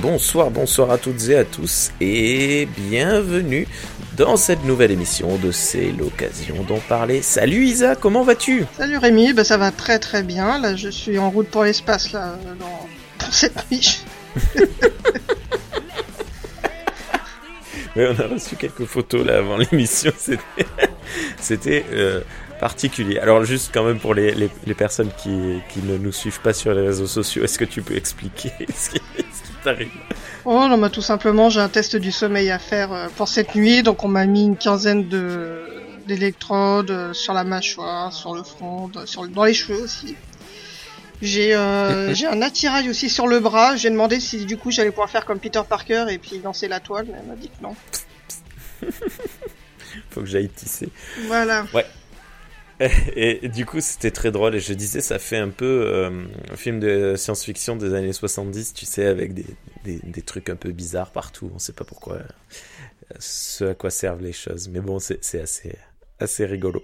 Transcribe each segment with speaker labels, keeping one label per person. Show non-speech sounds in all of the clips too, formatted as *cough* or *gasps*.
Speaker 1: bonsoir, bonsoir à toutes et à tous, et bienvenue dans cette nouvelle émission de C'est l'occasion d'en parler. Salut Isa, comment vas-tu?
Speaker 2: Salut Rémi, bah ça va très très bien. Là, je suis en route pour l'espace là, dans... pour cette *laughs* niche.
Speaker 1: on a reçu quelques photos là avant l'émission. *laughs* C'était, c'était euh, particulier. Alors juste quand même pour les, les, les, personnes qui, qui ne nous suivent pas sur les réseaux sociaux, est-ce que tu peux expliquer *laughs* ce qui, ce qui *laughs* t'arrive
Speaker 2: Oh non, bah tout simplement j'ai un test du sommeil à faire euh, pour cette nuit, donc on m'a mis une quinzaine de d'électrodes euh, sur la mâchoire, sur le front, sur le, dans les cheveux aussi. J'ai euh, *laughs* j'ai un attirail aussi sur le bras. J'ai demandé si du coup j'allais pouvoir faire comme Peter Parker et puis lancer la toile, mais elle m'a dit que non. *laughs*
Speaker 1: Faut que j'aille tisser.
Speaker 2: Voilà.
Speaker 1: Ouais. *laughs* Et, du coup, c'était très drôle. Et je disais, ça fait un peu euh, un film de science-fiction des années 70, tu sais, avec des, des, des, trucs un peu bizarres partout. On sait pas pourquoi, euh, ce à quoi servent les choses. Mais bon, c'est assez, assez rigolo.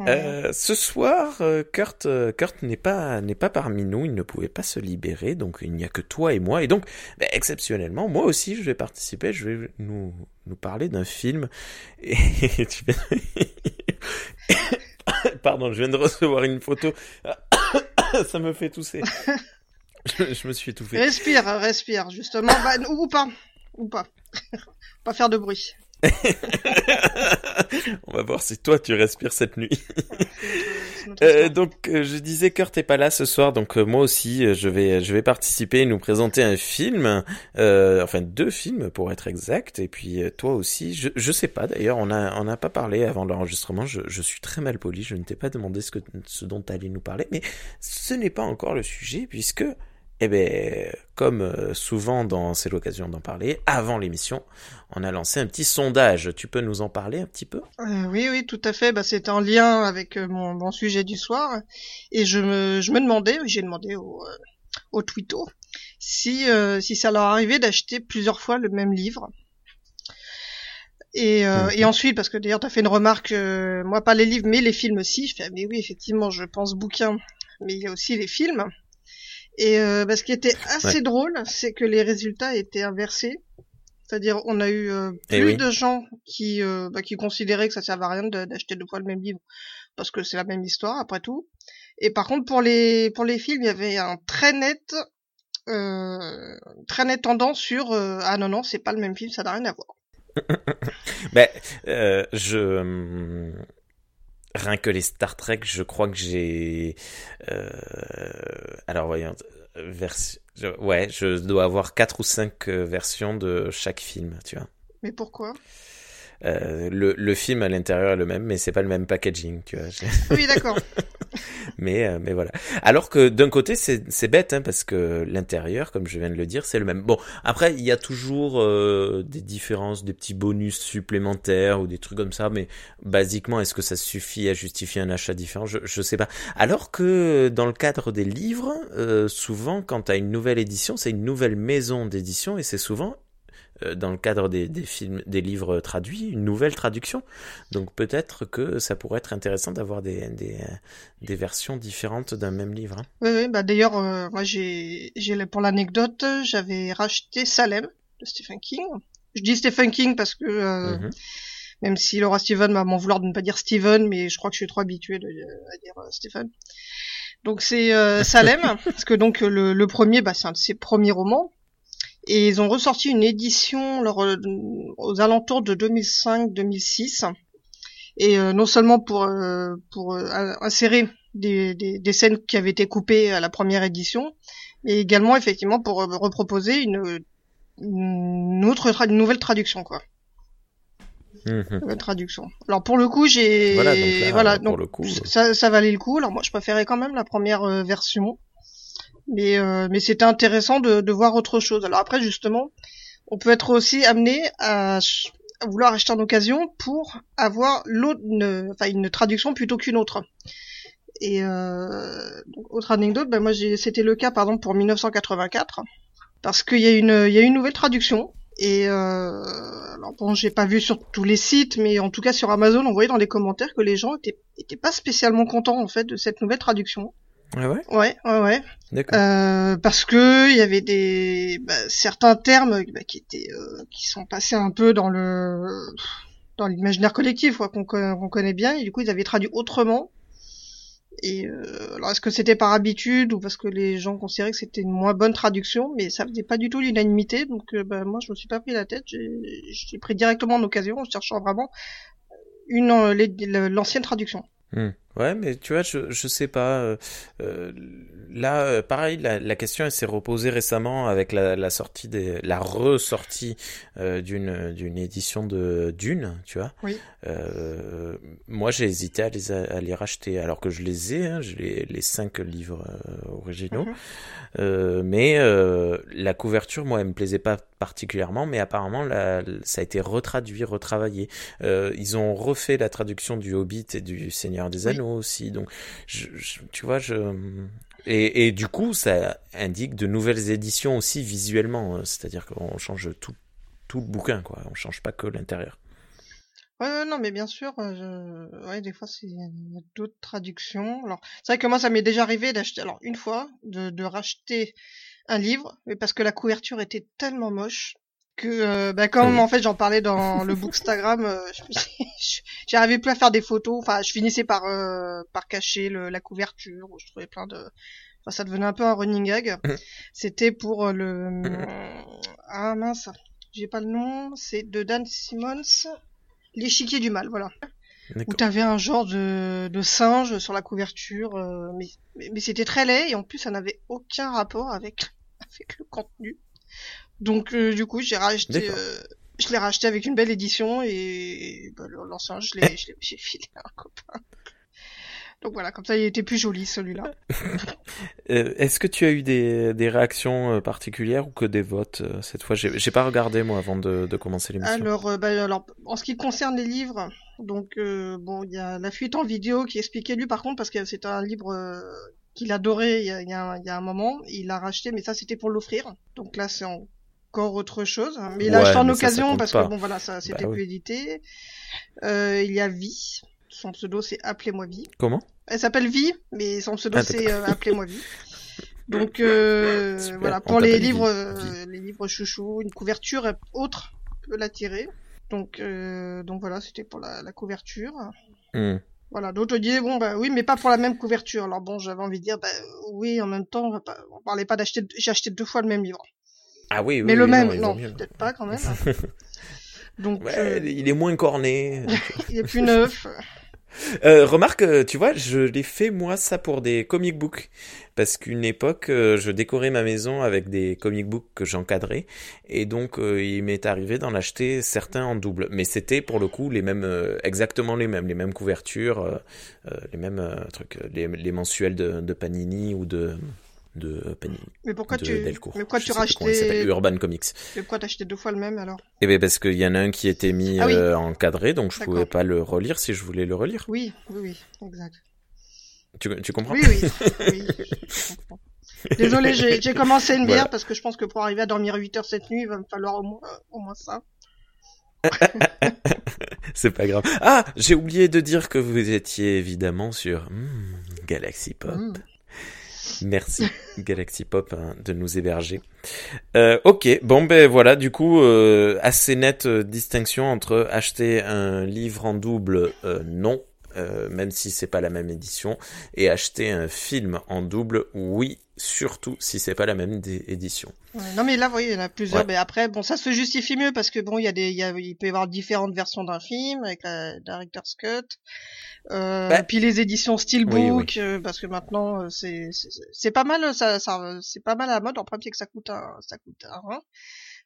Speaker 1: Euh, ce soir, euh, Kurt, Kurt n'est pas n'est pas parmi nous. Il ne pouvait pas se libérer, donc il n'y a que toi et moi. Et donc, bah, exceptionnellement, moi aussi, je vais participer. Je vais nous nous parler d'un film. Et *laughs* tu Pardon, je viens de recevoir une photo. *coughs* Ça me fait tousser. *laughs* Je, je me suis étouffé.
Speaker 2: Respire, respire, justement. Bah, ou pas, ou pas. *laughs* pas faire de bruit. *laughs*
Speaker 1: On va voir si toi tu respires cette nuit. Euh, donc euh, je disais Kurt est pas là ce soir, donc euh, moi aussi euh, je vais je vais participer et nous présenter un film, enfin deux films pour être exact, et puis toi aussi. Je je sais pas d'ailleurs, on a on n'a pas parlé avant l'enregistrement. Je, je suis très mal poli, je ne t'ai pas demandé ce que ce dont tu allais nous parler, mais ce n'est pas encore le sujet puisque eh bien, comme souvent dans c'est l'occasion d'en parler, avant l'émission, on a lancé un petit sondage. Tu peux nous en parler un petit peu?
Speaker 2: Euh, Oui, oui, tout à fait. Bah, c'est en lien avec mon, mon, sujet du soir. Et je me, je me demandais, j'ai demandé au, euh, au Twitto, si, euh, si ça leur arrivait d'acheter plusieurs fois le même livre. Et, euh, mmh. et ensuite, parce que d'ailleurs, tu as fait une remarque, moi pas les livres, mais les films aussi. Je fais, mais oui, effectivement, je pense bouquin, mais il y a aussi les films. Et euh, bah, ce qui était assez ouais. drôle, c'est que les résultats étaient inversés. C'est-à-dire, on a eu euh, plus oui. de gens qui euh, bah, qui considéraient que ça servait à rien d'acheter deux fois le même livre parce que c'est la même histoire après tout. Et par contre, pour les pour les films, il y avait un très net euh, très net tendance sur ah non non, c'est pas le même film, ça n'a rien à voir. *laughs*
Speaker 1: ben, je rien que les Star Trek, je crois que j'ai. Euh... Alors voyons, version. Ouais, je dois avoir quatre ou cinq versions de chaque film, tu vois.
Speaker 2: Mais pourquoi?
Speaker 1: Euh, le, le film à l'intérieur est le même, mais c'est pas le même packaging, tu vois. *laughs* *laughs*
Speaker 2: Oui, d'accord.
Speaker 1: mais euh, mais voilà. Alors que d'un côté c'est c'est bête, hein, parce que l'intérieur, comme je viens de le dire, c'est le même. Bon, après il y a toujours euh, des différences, des petits bonus supplémentaires ou des trucs comme ça, mais basiquement est-ce que ça suffit à justifier un achat différent? Je je sais pas. Alors que dans le cadre des livres, euh, souvent quand tu as une nouvelle édition, c'est une nouvelle maison d'édition et c'est souvent dans le cadre des, des, films, des livres traduits, une nouvelle traduction. Donc peut-être que ça pourrait être intéressant d'avoir des, des, des, versions différentes d'un même livre. Hein.
Speaker 2: Oui, oui, bah d'ailleurs, euh, moi j'ai, pour l'anecdote, j'avais racheté Salem de Stephen King. Je dis Stephen King parce que euh, mm -hmm. même si Laura Steven m'a m'en vouloir de ne pas dire Steven, mais je crois que je suis trop habitué de, à dire euh, Stephen. Donc c'est euh, Salem, *laughs* parce que donc le, le premier, bah, c'est un de ses premiers romans. Et ils ont ressorti une édition leur, aux alentours de 2005-2006. Et euh, non seulement pour, euh, pour euh, insérer des, des, des, scènes qui avaient été coupées à la première édition, mais également effectivement pour reproposer une, une autre une nouvelle traduction quoi. Mmh. Nouvelle traduction. Alors pour le coup j'ai
Speaker 1: voilà donc, là,
Speaker 2: voilà,
Speaker 1: donc
Speaker 2: le coup, ça, ça valait le coup. Alors moi je préférais quand même la première version mais euh, mais c'était intéressant de, de voir autre chose. Alors après justement, on peut être aussi amené à, à vouloir acheter en occasion pour avoir l'autre, enfin une traduction plutôt qu'une autre. Et euh, autre anecdote, ben moi c'était le cas par exemple pour 1984, parce qu'il y a une, il y a une nouvelle traduction. Et euh, alors bon, j'ai pas vu sur tous les sites, mais en tout cas sur Amazon, on voyait dans les commentaires que les gens étaient, étaient pas spécialement contents en fait de cette nouvelle traduction.
Speaker 1: Ah ouais?
Speaker 2: Ouais, ouais, ouais.
Speaker 1: D'accord.
Speaker 2: Euh, parce que il y avait des bah, certains termes bah, qui étaient euh, qui sont passés un peu dans le dans l'imaginaire collectif quoi, qu'on qu'on connaît bien et du coup ils avaient traduit autrement. Et euh, alors est-ce que c'était par habitude ou parce que les gens considéraient que c'était une moins bonne traduction, mais ça faisait pas du tout l'unanimité, donc euh, bah, moi je me suis pas pris la tête, j'ai pris directement en occasion en cherchant vraiment une euh, l'ancienne traduction.
Speaker 1: Hmm. Ouais, mais tu vois, je, je sais pas. Euh, euh là, euh, pareil, la, la question elle s'est reposée récemment avec la, la sortie des, la ressortie euh, d'une d'une édition de Dune, tu vois.
Speaker 2: Oui.
Speaker 1: Euh, moi, j'ai hésité à les à les racheter, alors que je les ai, hein, j'ai les, les cinq livres originaux. Mhm. mais la couverture, moi, elle me plaisait pas particulièrement, mais apparemment, la, ça a été retraduit, retravaillé. ils ont refait la traduction du Hobbit et du Seigneur des Anneaux aussi. Donc, tu vois, je et, du coup, ça indique de nouvelles éditions aussi visuellement. Hein. C'est-à-dire qu'on change tout, tout le bouquin, quoi. On change pas que l'intérieur.
Speaker 2: Non, mais bien sûr, euh, des fois, il y a d'autres traductions. Alors, c'est vrai que moi, ça m'est déjà arrivé d'acheter, alors, une fois, de, de racheter un livre, mais parce que la couverture était tellement moche que euh, bah, comme en fait j'en parlais dans *laughs* le bookstagram, euh, *laughs* j'arrivais plus à faire des photos. Enfin, je finissais par euh, par cacher le, la couverture. je trouvais plein de. Enfin, ça devenait un peu un running gag. Mmh. C'était pour euh, le mmh. ah mince, j'ai pas le nom. C'est de Dan Simmons, l'échiquier du mal. Voilà. Où t'avais un genre de, de singe sur la couverture, euh, mais, mais, mais c'était très laid et en plus ça n'avait aucun rapport avec *laughs* avec le contenu. Donc euh, du coup, j'ai racheté, euh, je l'ai racheté avec une belle édition et bah, l'ancien, je l'ai, j'ai filé à un copain. Donc voilà, comme ça, il était plus joli celui-là. *laughs*
Speaker 1: Euh, est-ce que tu as eu des, des réactions particulières ou que des votes cette fois? J'ai pas regardé moi avant de, de commencer l'émission.
Speaker 2: Alors, bah, alors, en ce qui concerne les livres, donc bon, il y a la fuite en vidéo qui expliquait lui par contre parce que c'est un livre qu'il adorait il y, a, il, y a, il y a un moment, il l'a racheté, mais ça c'était pour l'offrir. Donc là, c'est en encore autre chose. Hein. Mais là, je en occasion parce que bon, voilà, ça c'était bah plus édité. Euh, il y a Vie. Son pseudo, c'est Appelez-moi Vie.
Speaker 1: Comment?
Speaker 2: Elle s'appelle Vie, mais son pseudo, ah, c'est euh, Appelez-moi Vie. *laughs* Donc euh, voilà, pour les livres, euh, les livres chouchou, une couverture autre peut l'attirer. Donc euh, donc voilà, c'était pour la, la couverture. Hmm. Voilà, d'autres disaient bon bah oui, mais pas pour la même couverture. Alors bon, j'avais envie de dire bah oui, en même temps, on, va pas, on parlait pas d'acheter, j'ai acheté deux fois le même livre.
Speaker 1: Ah oui, oui
Speaker 2: Mais le même, non, peut-être pas quand même. *laughs*
Speaker 1: Donc, ouais, euh, il est moins corné. *laughs*
Speaker 2: il est plus neuf. *laughs*
Speaker 1: Euh, remarque, euh, tu vois, je l'ai fait moi ça pour des comic books parce qu'une époque je décorais ma maison avec des comic books que j'encadrais et donc il m'est arrivé d'en acheter certains en double, mais c'était pour le coup les mêmes, exactement les mêmes, les mêmes couvertures, les mêmes trucs, les, les mensuels de, de, Panini ou de de Panini.
Speaker 2: Mais pourquoi
Speaker 1: de
Speaker 2: tu,
Speaker 1: Delcourt.
Speaker 2: mais pourquoi tu rachetais
Speaker 1: Urban Comics.
Speaker 2: Mais pourquoi t'achetais deux fois le même alors?
Speaker 1: Eh ben parce qu'il y en a un qui était mis ah euh, encadré, donc je pouvais pas le relire si je voulais le relire.
Speaker 2: Oui, oui, oui, exact.
Speaker 1: Tu, tu comprends?
Speaker 2: Oui, oui. oui *laughs* Désolé, j'ai commencé une bière parce que je pense que pour arriver à dormir 8 heures cette nuit, il va me falloir au moins, au moins ça. *laughs*
Speaker 1: C'est pas grave. Ah, j'ai oublié de dire que vous étiez évidemment sur hmm, Galaxy Pop. Hmm. Merci *laughs* Galaxy Pop hein, de nous héberger. Euh, ok, bon ben voilà, du coup euh, assez nette euh, distinction entre acheter un livre en double, euh, non, euh, même si c'est pas la même édition, et acheter un film en double, oui, surtout si c'est pas la même édition.
Speaker 2: non mais là, vous voyez, il y en a plusieurs. Mais après, bon, ça se justifie mieux parce que bon, il y a des, il, y a, il peut y avoir différentes versions d'un film avec la director's cut. Euh, bah, puis les éditions Steelbook, euh, parce que maintenant euh, c'est c'est pas mal, ça, ça c'est pas mal à la mode. En premier que ça coûte un, ça coûte un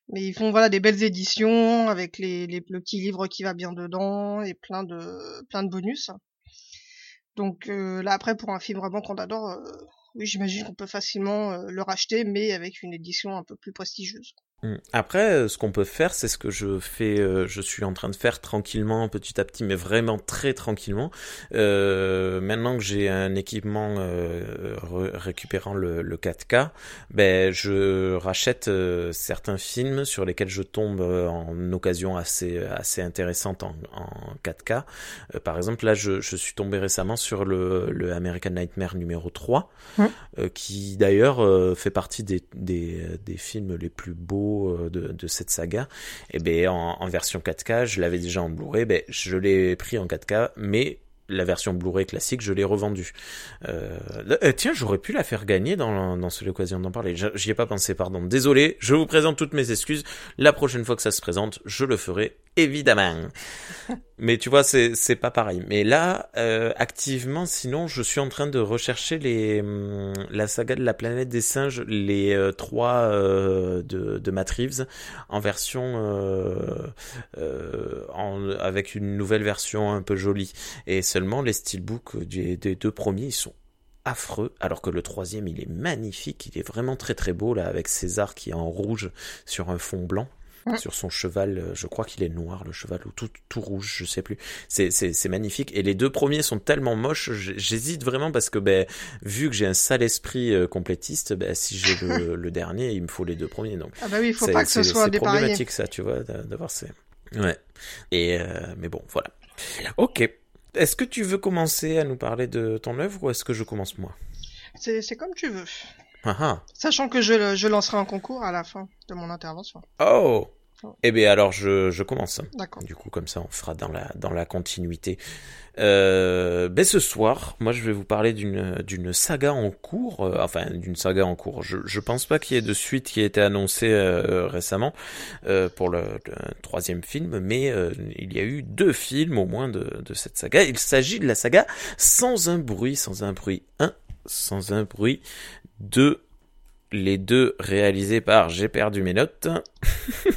Speaker 2: mais ils font voilà des belles éditions avec les, les le petit livre qui va bien dedans et plein de plein de bonus. Donc euh, là après pour un film vraiment qu'on adore, oui j'imagine qu'on peut facilement le racheter, mais avec une édition un peu plus prestigieuse.
Speaker 1: Mm. Après, euh, ce qu'on peut faire, c'est ce que je fais, euh, je suis en train de faire tranquillement, petit à petit, mais vraiment très tranquillement. Euh, maintenant que j'ai un équipement euh, récupérant le, le, 4K, ben je rachète certains films sur lesquels je tombe en occasion assez assez intéressante en, en 4K. par exemple, là, je, je, suis tombé récemment sur le, le American Nightmare numéro 3, qui d'ailleurs fait partie des, des, des films les plus beaux euh, de, cette saga, et eh ben en, version 4K, je l'avais déjà en Blu-ray, ben je l'ai pris en 4K, mais la version Blu-ray classique, je l'ai revendue. Euh, euh, tiens, j'aurais pu la faire gagner dans, dans cette occasion d'en parler. J'y ai pas pensé, pardon. Désolé, je vous présente toutes mes excuses. La prochaine fois que ça se présente, je le ferai évidemment. Mais tu vois, c'est pas pareil. Mais là, euh, activement, sinon, je suis en train de rechercher les hum, la saga de la planète des singes, les euh, trois euh, de de Matt Reeves, en version en, avec une nouvelle version un peu jolie. Et seulement les steelbooks des, des deux premiers, ils sont affreux, alors que le troisième il est magnifique, il est vraiment très très beau là avec César qui est en rouge sur un fond blanc sur son cheval. Euh, je crois qu'il est noir, le cheval, ou tout, tout rouge, je sais plus. C'est, magnifique. Et les deux premiers sont tellement moches, j'hésite vraiment parce que, ben, vu que j'ai un sale esprit euh, complétiste, ben, si j'ai le, *laughs* le, dernier, il me faut les deux premiers. Donc,
Speaker 2: ah bah oui, il faut pas que ce soit
Speaker 1: C'est problématique, ça, tu vois, d'avoir ces. Ouais. Et, euh, mais bon, voilà. Ok. Est-ce que tu veux commencer à nous parler de ton œuvre ou est-ce que je commence moi?
Speaker 2: C'est, c'est comme tu veux. Ah, ah. Sachant que je, je lancerai un concours à la fin de mon intervention.
Speaker 1: Oh eh bien alors je, je commence. D'accord. Du coup comme ça on fera dans la dans la continuité. Euh, ben ce soir, moi je vais vous parler d'une d'une saga en cours, euh, enfin d'une saga en cours. Je je pense pas qu'il y ait de suite qui ait été annoncée euh, récemment euh, pour le, troisième film, mais il y a eu deux films au moins de de cette saga. Il s'agit de la saga Sans un bruit, sans un bruit 1, sans un bruit 2 les deux réalisés par, j'ai perdu mes notes,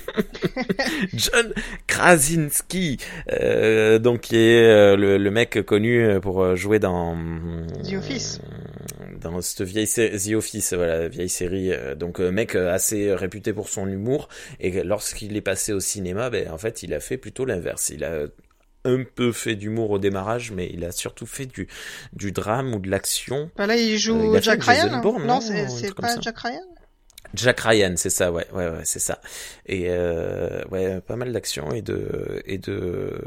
Speaker 1: *laughs* John Krasinski, euh, donc qui est euh, le, mec connu pour jouer dans
Speaker 2: The Office,
Speaker 1: dans cette vieille série, The Office, voilà, vieille série, euh, donc mec assez réputé pour son humour, et lorsqu'il est passé au cinéma, ben en fait il a fait plutôt l'inverse, il a un peu fait d'humour au démarrage, mais il a surtout fait du, du drame ou de l'action.
Speaker 2: Bah là, il joue euh, Jack Ryan. non, c'est pas Jack Ryan?
Speaker 1: Jack Ryan, c'est ça, ouais, ouais, ouais, c'est ça. Et euh, ouais, pas mal d'action et de et de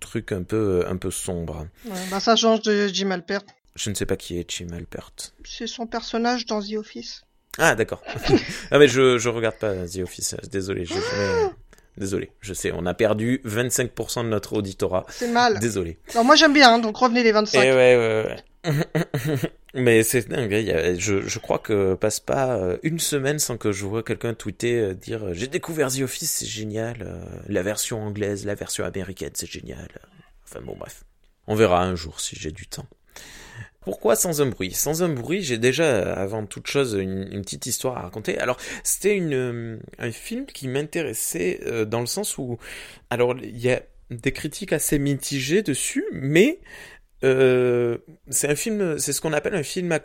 Speaker 1: trucs un peu un peu sombres.
Speaker 2: Ouais, bah ça change de Jim Alpert.
Speaker 1: Je ne sais pas qui est Jim Alpert.
Speaker 2: C'est son personnage dans The Office.
Speaker 1: Ah d'accord. *laughs* ah mais je je regarde pas The Office. Désolé, je *gasps* Désolé, je sais, on a perdu 25% de notre auditorat.
Speaker 2: C'est mal.
Speaker 1: Désolé.
Speaker 2: Alors moi j'aime bien, hein, donc revenez les 25.
Speaker 1: Eh ouais, ouais, ouais. *laughs* Mais c'est dingue, hein, je, je crois que passe pas euh, une semaine sans que je vois quelqu'un tweeter, euh, dire euh, j'ai découvert The Office, c'est génial, la version anglaise, la version américaine, c'est génial. Enfin bon bref, on verra un jour si j'ai du temps. Pourquoi sans un bruit? Sans un bruit, j'ai déjà, avant toute chose, une, petite histoire à raconter. Alors, c'était euh, un film qui m'intéressait euh, dans le sens où, alors, il y a des critiques assez mitigées dessus, mais euh, c'est un film, c'est ce qu'on appelle un film à,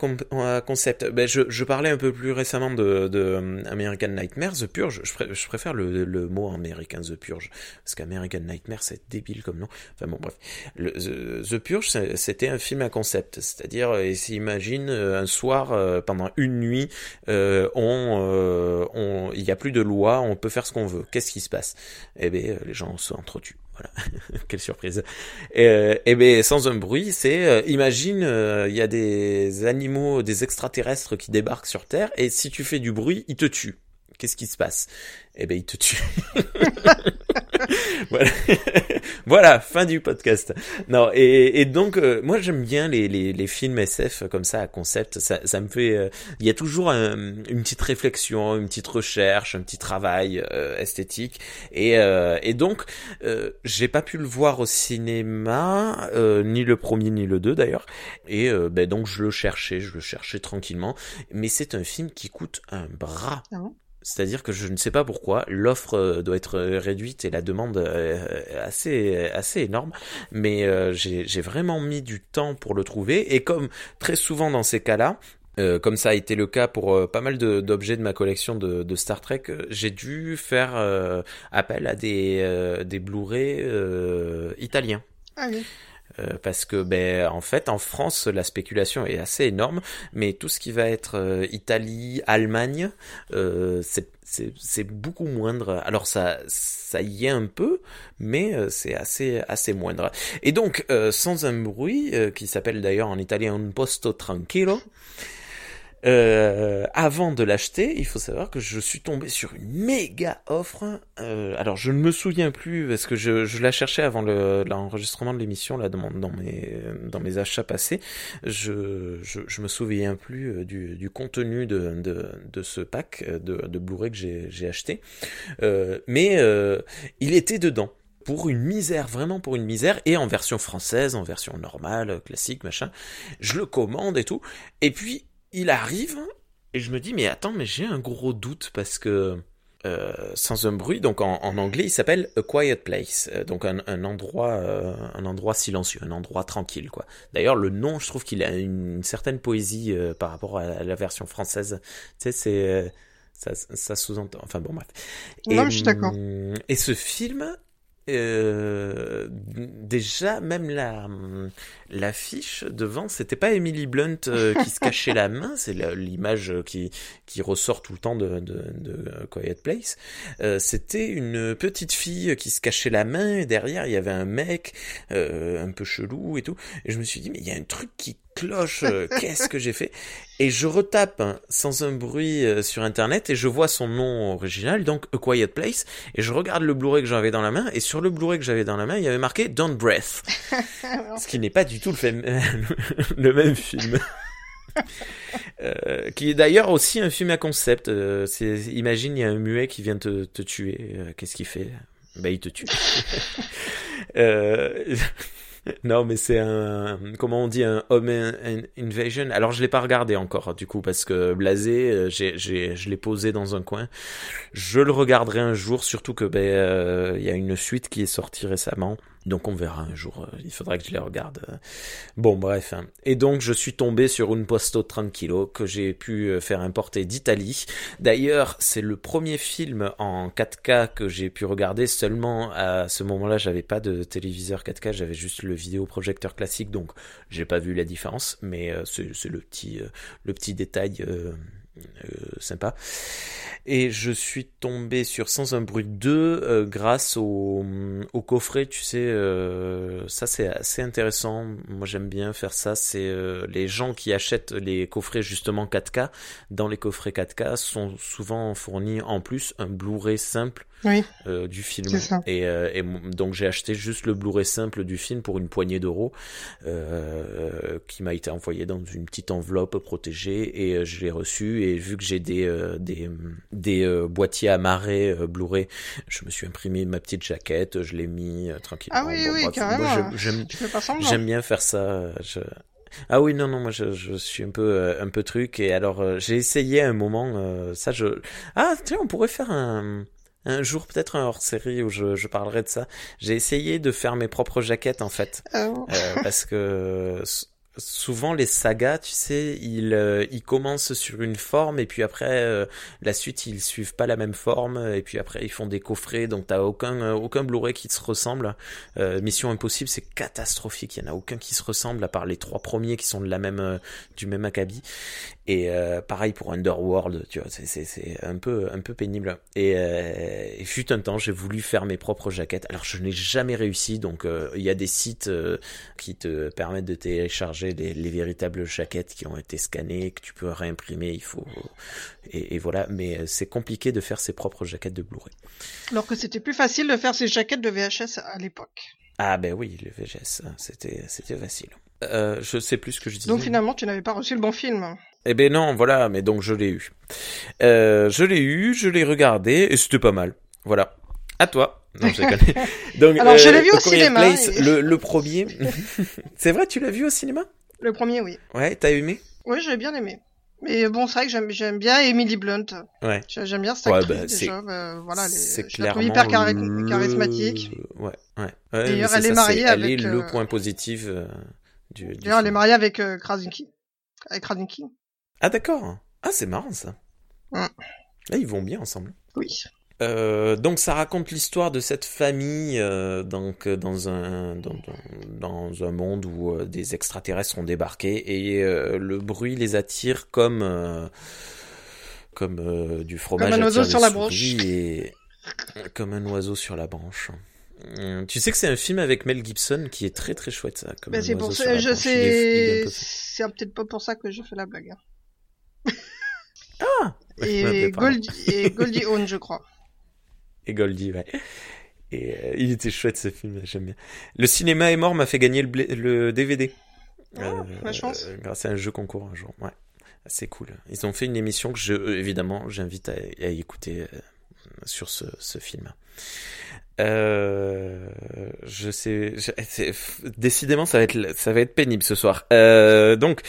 Speaker 1: concept. Ben, je, je, parlais un peu plus récemment de, de euh, American Nightmare, The Purge. Je, préfère le, le, mot American The Purge parce qu'American Nightmare c'est débile comme nom. Enfin bon bref, The, Purge c'était un film à concept, c'est-à-dire imagine euh, un soir pendant une nuit, on, on, il y a plus de loi, on peut faire ce qu'on veut. Qu'est-ce qui se passe? Eh bien, les gens se entretuent. Voilà, *laughs* quelle surprise. Et, euh, et ben sans un bruit, c'est euh, imagine euh, il y a des animaux, des extraterrestres qui débarquent sur Terre et si tu fais du bruit, ils te tuent. Qu'est-ce qui se passe? Eh ben, ils te tuent. *laughs* *laughs* voilà. voilà, fin du podcast. Non, et, et donc, euh, moi, j'aime bien les, les, les, films SF comme ça, à concept. Ça, ça me fait... Euh, il y a toujours une petite réflexion, une petite recherche, un petit travail euh, esthétique. Et, et donc, j'ai pas pu le voir au cinéma, ni le premier, ni le deux, d'ailleurs. Et ben, donc, je le cherchais, je le cherchais tranquillement. Mais c'est un film qui coûte un bras. Ah c'est-à-dire que je ne sais pas pourquoi l'offre euh, doit être euh, réduite et la demande euh, assez assez énorme, mais j'ai vraiment mis du temps pour le trouver et comme très souvent dans ces cas-là, comme ça a été le cas pour pas mal d'objets de, ma collection de, de Star Trek, j'ai dû faire appel à des, des Blu-ray italiens.
Speaker 2: Ah oui.
Speaker 1: Euh, parce que ben en fait en France la spéculation est assez énorme mais tout ce qui va être euh, Italie Allemagne euh, c'est beaucoup moindre. Alors ça ça y est un peu mais c'est assez assez moindre. Et donc sans un bruit qui s'appelle d'ailleurs en italien un posto tranquillo euh, avant de l'acheter, il faut savoir que je suis tombé sur une méga offre. Euh, alors je ne me souviens plus parce que je, je la cherchais avant l'enregistrement de l'émission là dans, dans mes dans mes achats passés. Je je, je me souviens plus euh, du, du contenu de, de, de ce pack de, de Blu-ray que j'ai acheté, euh, mais euh, il était dedans pour une misère, vraiment pour une misère, et en version française, en version normale, classique, machin. Je le commande et tout. Et puis, il arrive et je me dis mais attends mais j'ai un gros doute parce que euh, sans un bruit donc en, anglais il s'appelle a quiet place. Euh, donc un, endroit euh, un endroit silencieux un endroit tranquille quoi. D'ailleurs le nom je trouve qu'il a une, certaine poésie par rapport à, la version française. Tu sais c'est ça, ça sous-entend enfin bon bref.
Speaker 2: Non, je suis d'accord.
Speaker 1: hum, et ce film euh, déjà même la l'affiche devant c'était pas Emily Blunt euh, qui se cachait la main c'est l'image qui qui ressort tout le temps de, de, de Quiet Place. Euh, c'était une petite fille qui se cachait la main et derrière il y avait un mec un peu chelou et tout. Et je me suis dit mais il y a un truc qui cloche, euh, *laughs* qu'est-ce que j'ai fait? Et je retape hein, sans un bruit euh, sur internet et je vois son nom original, donc A Quiet Place, et je regarde le Blu-ray que j'avais dans la main, et sur le Blu-ray que j'avais dans la main, il y avait marqué Don't Breath, *laughs* ce qui n'est pas du tout le, *laughs* le même film. euh, qui est d'ailleurs aussi un film à concept. Euh, imagine, il y a un muet qui vient te, te tuer. Qu'est-ce qu'il fait? Ben, il te tue. *laughs* non, mais c'est un, comment on dit, un home invasion. Alors, je l'ai pas regardé encore, du coup, parce que blasé, euh, j'ai, j'ai, je l'ai posé dans un coin. Je le regarderai un jour, surtout que, ben, euh, il y a une suite qui est sortie récemment. Donc on verra un jour, euh, il faudra que je les regarde. Bon bref. Et donc je suis tombé sur une posto tranquillo que j'ai pu euh, faire importer d'Italie. D'ailleurs c'est le premier film en 4K que j'ai pu regarder seulement à ce moment-là j'avais pas de téléviseur 4K, j'avais juste le vidéoprojecteur classique donc j'ai pas vu la différence mais euh, c'est le petit le petit détail sympa. Et je suis tombé sur Sans un bruit 2 euh, grâce au, au, coffret, tu sais, euh, ça c'est assez intéressant. Moi j'aime bien faire ça. C'est les gens qui achètent les coffrets justement 4K. Dans les coffrets 4K sont souvent fournis en plus un Blu-ray simple
Speaker 2: oui.
Speaker 1: euh, du film. Et, euh, et, donc j'ai acheté juste le Blu-ray simple du film pour une poignée d'euros, euh, qui m'a été envoyé dans une petite enveloppe protégée et euh, je l'ai reçu. Vu que j'ai des euh, des, des boîtiers amarrés Blu-ray, je me suis imprimé ma petite jaquette, je l'ai mis tranquillement.
Speaker 2: Ah oui, oui, carrément.
Speaker 1: J'aime bien faire ça. Je... Ah oui non non moi je, je suis un peu un peu truc et alors j'ai essayé un moment ça je ah tiens on pourrait faire un un jour peut-être un hors-série où je, je, parlerai de ça. J'ai essayé de faire mes propres jaquettes en fait,
Speaker 2: oh.
Speaker 1: euh, parce que souvent les sagas, tu sais, ils, euh, ils commencent sur une forme et puis après euh, la suite ils suivent pas la même forme et puis après ils font des coffrets. Donc t'as aucun euh, aucun Blu-ray qui se ressemble. Mission Impossible c'est catastrophique, il y en a aucun qui se ressemble à part les trois premiers qui sont de la même du même acabit et pareil pour Underworld, tu vois, c'est un peu un peu pénible et, et fut un temps j'ai voulu faire mes propres jaquettes. Alors je n'ai jamais réussi donc il y a des sites qui te permettent de télécharger les, véritables jaquettes qui ont été scannées, que tu peux réimprimer, il faut et, voilà. Mais euh, c'est compliqué de faire ses propres jaquettes de Blu-ray.
Speaker 2: Alors que c'était plus facile de faire ses jaquettes de VHS à l'époque.
Speaker 1: Ah ben oui, le VHS, hein, c'était c'était facile. Euh, je sais plus ce que je disais.
Speaker 2: Donc finalement, tu n'avais pas reçu le bon film.
Speaker 1: Eh ben non, voilà, mais donc je l'ai eu. Euh, je l'ai eu, je l'ai regardé et c'était pas mal. Voilà. À toi. Non, je *laughs*
Speaker 2: Donc, Alors, je l'ai vu au cinéma.
Speaker 1: le, le premier. *laughs* c'est vrai, tu l'as vu au cinéma?
Speaker 2: Le premier, oui.
Speaker 1: Ouais, t'as aimé?
Speaker 2: Oui, j'ai bien aimé. Mais bon, c'est vrai que j'aime, j'aime bien Emily Blunt.
Speaker 1: Ouais.
Speaker 2: J'aime bien cette actrice, bah, déjà. Euh, voilà, c'est clairement hyper charismatique.
Speaker 1: Ouais, ouais.
Speaker 2: D'ailleurs, elle est mariée avec.
Speaker 1: Elle est le euh, point positif euh, du.
Speaker 2: D'ailleurs, elle est mariée avec Krasinski. Avec Krasinski.
Speaker 1: Ah d'accord. Ah c'est marrant ça. Là ils vont bien ensemble.
Speaker 2: Oui.
Speaker 1: Euh, donc ça raconte l'histoire de cette famille euh, donc dans un dans, dans, un monde où euh, des extraterrestres ont débarqué et le bruit les attire comme comme du fromage
Speaker 2: comme un oiseau sur la branche
Speaker 1: et comme un oiseau sur la branche. Tu sais que c'est un film avec Mel Gibson qui est très très chouette ça.
Speaker 2: Comme c'est pour ça, je sais, c'est peut-être pas pour ça que je fais la blague. Hein.
Speaker 1: Ah.
Speaker 2: Et, Goldie, et Goldie Hawn, je crois
Speaker 1: et Goldie, ouais. Et euh, il était chouette ce film, j'aime bien. Le cinéma est mort m'a fait gagner le, DVD.
Speaker 2: Oh, euh, la chance.
Speaker 1: Euh, grâce à un jeu concours un jour. Ouais, c'est cool. Ils ont fait une émission que je, évidemment, j'invite à, à, écouter sur ce, ce film. je sais, décidément ça va être ça va être pénible ce soir. donc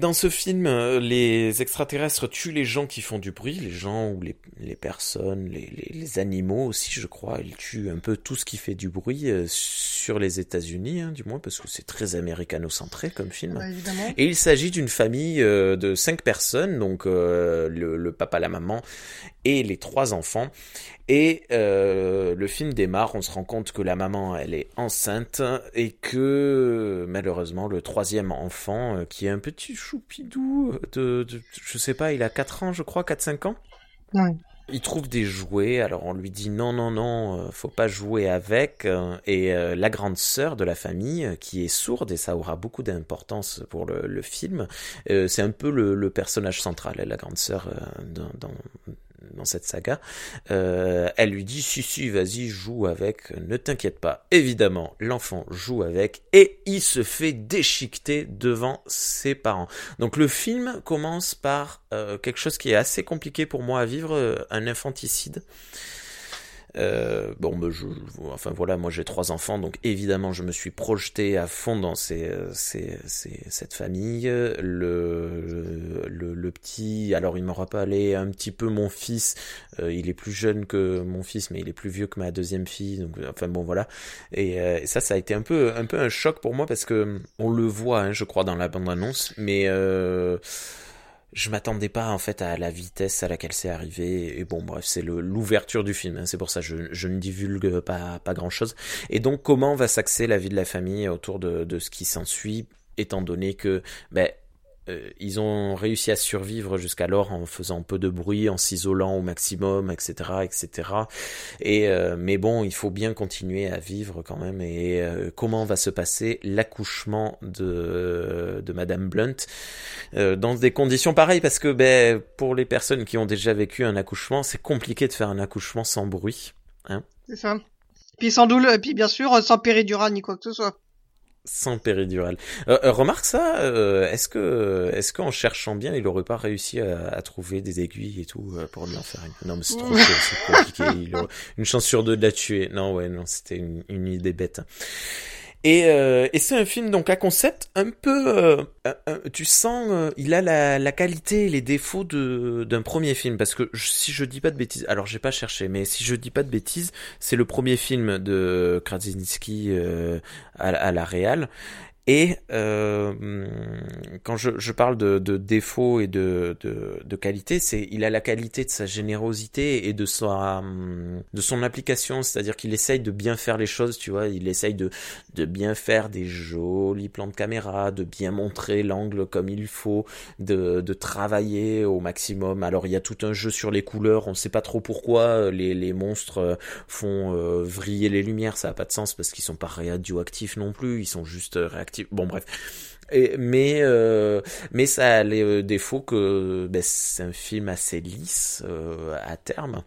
Speaker 1: dans ce film, euh, les extraterrestres tuent les gens qui font du bruit, les gens ou les, les personnes, les, les, animaux aussi, je crois. Ils tuent un peu tout ce qui fait du bruit euh, sur les États-Unis, hein, du moins, parce que c'est très américano-centré comme film. Et il s'agit d'une famille euh, de cinq personnes, donc le, le, papa, la maman et les trois enfants. Et euh, le film démarre, on se rend compte que la maman, elle est enceinte et que malheureusement le troisième enfant, euh, qui est un petit choupidou de, de, je sais pas, il a 4 ans je crois, 4-5 ans. Il trouve des jouets, alors on lui dit non, non, non, euh, faut pas jouer avec. Et la grande sœur de la famille, qui est sourde, et ça aura beaucoup d'importance pour le, le film, c'est un peu le, le, personnage central, la grande sœur dans, dans, cette saga, euh, elle lui dit si si vas-y joue avec, ne t'inquiète pas. Évidemment, l'enfant joue avec et il se fait déchiqueter devant ses parents. Donc le film commence par euh, quelque chose qui est assez compliqué pour moi à vivre, euh, un infanticide. Euh, bon, bah, je, enfin voilà, moi j'ai trois enfants, donc évidemment je me suis projeté à fond dans ces, ces, ces cette famille. Le, le, le, petit, alors il m'aura pas allé un petit peu mon fils. Euh, il est plus jeune que mon fils, mais il est plus vieux que ma deuxième fille. Donc enfin bon voilà. Et, euh, ça, ça a été un peu un peu un choc pour moi parce que on le voit, hein, je crois dans la bande annonce, mais euh, je m'attendais pas en fait à la vitesse à laquelle c'est arrivé et bon bref c'est l'ouverture du film hein. c'est pour ça je, je ne divulgue pas pas grand chose et donc comment va s'axer la vie de la famille autour de, de ce qui s'ensuit étant donné que ben euh, ils ont réussi à survivre jusqu'alors en faisant peu de bruit, en s'isolant au maximum, etc., etc. Et euh, mais bon, il faut bien continuer à vivre quand même. Et euh, comment va se passer l'accouchement de de Madame Blunt? Dans des conditions pareilles Parce que ben pour les personnes qui ont déjà vécu un accouchement, c'est compliqué de faire un accouchement sans bruit. Hein
Speaker 2: c'est ça. Puis sans douleur, et puis bien sûr sans péridurale ni quoi que ce soit
Speaker 1: sans péridurale. Euh, euh, remarque ça, euh, est-ce que est-ce qu'en cherchant bien, il aurait pas réussi à, trouver des aiguilles et tout pour lui en faire une? Non, mais c'est trop c'est compliqué. Il aurait une chance sur deux de la tuer. Non, ouais, non, c'était une, une idée bête. Et, euh, et c'est un film donc à concept un peu, euh, tu sens, euh, il a la, la, qualité et les défauts d'un premier film. Parce que si je dis pas de bêtises, alors j'ai pas cherché, mais si je dis pas de bêtises, c'est le premier film de Krasinski à, à, la réal et euh, quand je, parle de, de défauts et de, qualité, c'est il a la qualité de sa générosité et de sa de son application, c'est-à-dire qu'il essaye de bien faire les choses, tu vois, il essaye de, bien faire des jolis plans de caméra, de bien montrer l'angle comme il faut, de, travailler au maximum. Alors il y a tout un jeu sur les couleurs, on ne sait pas trop pourquoi les, les monstres font euh, vriller les lumières, ça a pas de sens parce qu'ils sont pas radioactifs non plus, ils sont juste réactifs Bon, bref. Mais euh, mais ça a les euh, défauts que ben, c'est un film assez lisse euh, à terme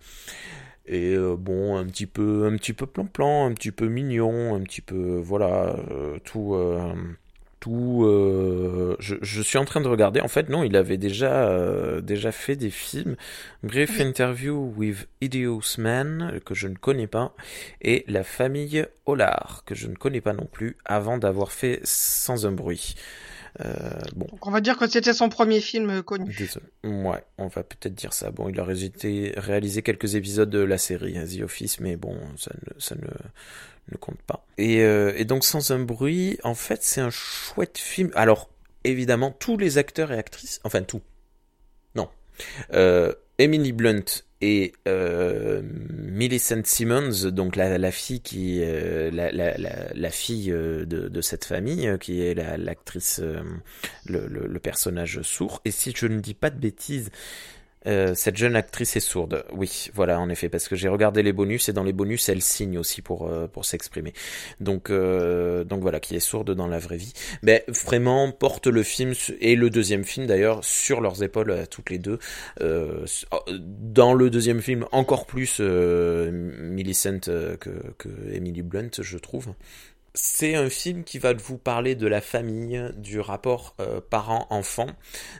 Speaker 1: et bon un petit peu un petit peu plan plan un petit peu mignon un petit peu voilà tout euh, je, je, suis en train de regarder. En fait, non, il avait déjà euh, déjà fait des films. Brief Interview with Idios Man que je ne connais pas et La famille Hollard que je ne connais pas non plus avant d'avoir fait Sans un bruit. Euh, bon.
Speaker 2: Donc on va dire que c'était son premier film connu.
Speaker 1: Désolé. Ouais, on va peut-être dire ça. Bon, il a réalisé quelques épisodes de la série hein, The Office, mais bon, ça ne, ça ne ne compte pas. Et, euh, et donc sans un bruit, en fait, c'est un chouette film. Alors évidemment, tous les acteurs et actrices, enfin tout, Emily Blunt et euh, Millicent Simmons, donc la, fille qui euh, la, fille euh, de, cette famille, euh, qui est l'actrice, le, le, personnage sourd. Et si je ne dis pas de bêtises, euh, cette jeune actrice est sourde. Oui, voilà, en effet, parce que j'ai regardé les bonus et dans les bonus, elle signe aussi pour euh, pour s'exprimer. Donc euh, donc voilà, qui est sourde dans la vraie vie. Mais vraiment porte le film et le deuxième film d'ailleurs sur leurs épaules toutes les deux. dans le deuxième film, encore plus Millicent que que Emily Blunt, je trouve. C'est un film qui va vous parler de la famille, du rapport euh, parent-enfant,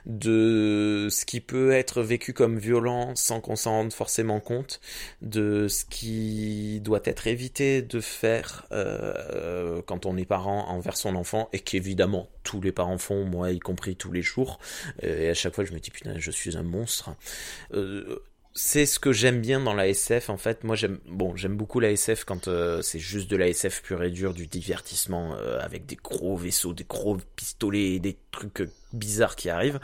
Speaker 1: de ce qui peut être vécu comme violent sans qu'on s'en rende forcément compte, de ce qui doit être évité de faire euh, quand on est parent envers son enfant et qu'évidemment tous les parents font, moi y compris tous les jours. Et à chaque fois je me dis putain je suis un monstre. Euh, c'est ce que j'aime bien dans la SF en fait. Moi j'aime bon j'aime beaucoup la SF quand euh, c'est juste de la SF pure et dure, du divertissement euh, avec des gros vaisseaux, des gros pistolets, des trucs euh, bizarres qui arrivent.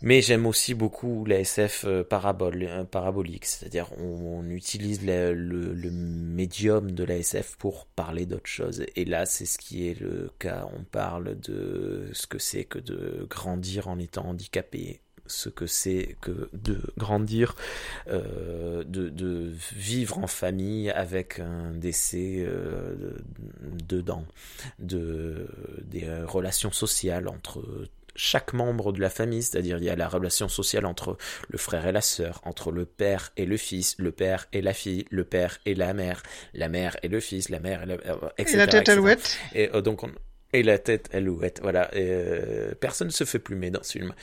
Speaker 1: Mais j'aime aussi beaucoup la SF parabole, parabolique, c'est-à-dire on, utilise le, le, médium de la SF pour parler d'autre chose. Et là, c'est ce qui est le cas. On parle de ce que c'est que de grandir en étant handicapé, ce que c'est que de grandir, euh, de, de, vivre en famille avec un décès euh, dedans, de, des relations sociales entre chaque membre de la famille, c'est-à-dire il y a la relation sociale entre le frère et la sœur, entre le père et le fils, le père et la fille, le père et la mère, la mère et le fils, la mère et, la, etc.,
Speaker 2: et la tête alouette.
Speaker 1: Et euh, donc on, et la tête alouette, voilà. Euh, personne ne se fait plumer dans ce film.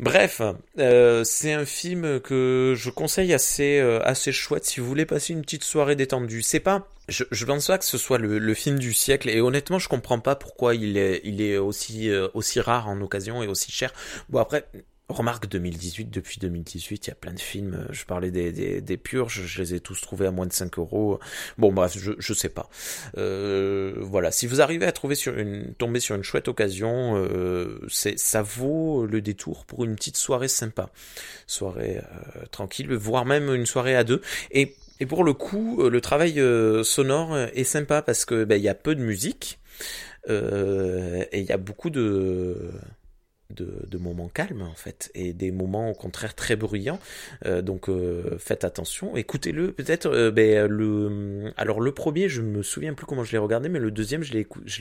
Speaker 1: Bref, euh, c'est un film que je conseille assez euh, assez chouette si vous voulez passer une petite soirée détendue. C'est pas, je, je pense pas que ce soit le, le, film du siècle et honnêtement je comprends pas pourquoi il est il est aussi euh, aussi rare en occasion et aussi cher. Bon après Remarque 2018, depuis 2018, il y a plein de films. Euh, je parlais des, des, des purges, je les ai tous trouvés à moins de 5 euros. Bon, bref, je, je sais pas. Euh, voilà, si vous arrivez à trouver sur une, tomber sur une chouette occasion, euh, ça vaut le détour pour une petite soirée sympa. Soirée tranquille, voire même une soirée à deux. Et, et pour le coup, le travail sonore est sympa parce que ben, il y a peu de musique. et il y a beaucoup de de, moments calmes en fait et des moments au contraire très bruyants. Euh, donc euh, faites attention. Écoutez-le peut-être euh, ben, le alors le premier je me souviens plus comment je l'ai regardé mais le deuxième je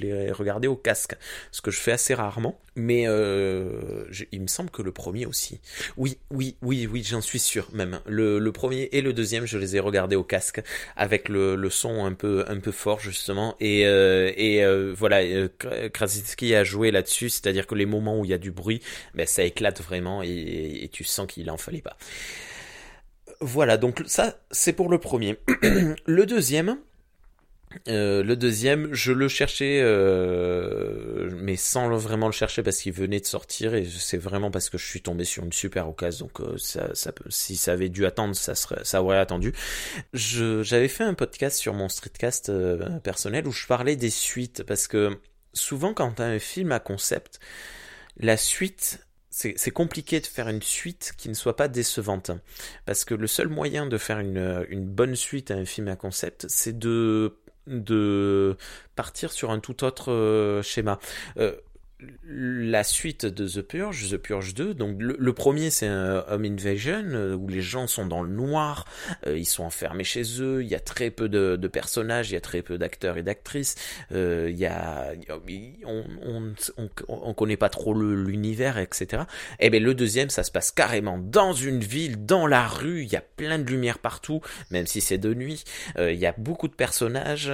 Speaker 1: l'ai regardé au casque ce que je fais assez rarement. Mais il me semble que le premier aussi. Oui oui oui oui j'en suis sûr même. Le, le, premier et le deuxième je les ai regardés au casque avec le, le son un peu un peu fort justement. Et et voilà Krasinski a joué là-dessus c'est-à-dire que les moments où il y a du bruit, ça éclate vraiment et, tu sens qu'il en fallait pas. Voilà, donc ça c'est pour le premier. *clears throat* le deuxième, euh, le deuxième, je le cherchais, euh, mais sans vraiment le chercher parce qu'il venait de sortir et c'est vraiment parce que je suis tombé sur une super occasion. Donc euh, ça, si ça avait dû attendre, ça serait, ça aurait attendu. j'avais fait un podcast sur mon streetcast personnel où je parlais des suites parce que souvent quand un film à concept, la suite, c'est compliqué de faire une suite qui ne soit pas décevante. Parce que le seul moyen de faire une, bonne suite à un film à concept, c'est de de partir sur un tout autre euh, schéma. Euh, la suite de The Purge, The Purge 2. Donc le, premier c'est Home Invasion euh, où les gens sont dans le noir, euh, ils sont enfermés chez eux, il y a très peu de, personnages, il y a très peu d'acteurs et d'actrices, euh, il y a on on, on, connaît pas trop l'univers etc. Et eh bien le deuxième ça se passe carrément dans une ville, dans la rue, il y a plein de lumière partout, même si c'est de nuit, il y a beaucoup de personnages,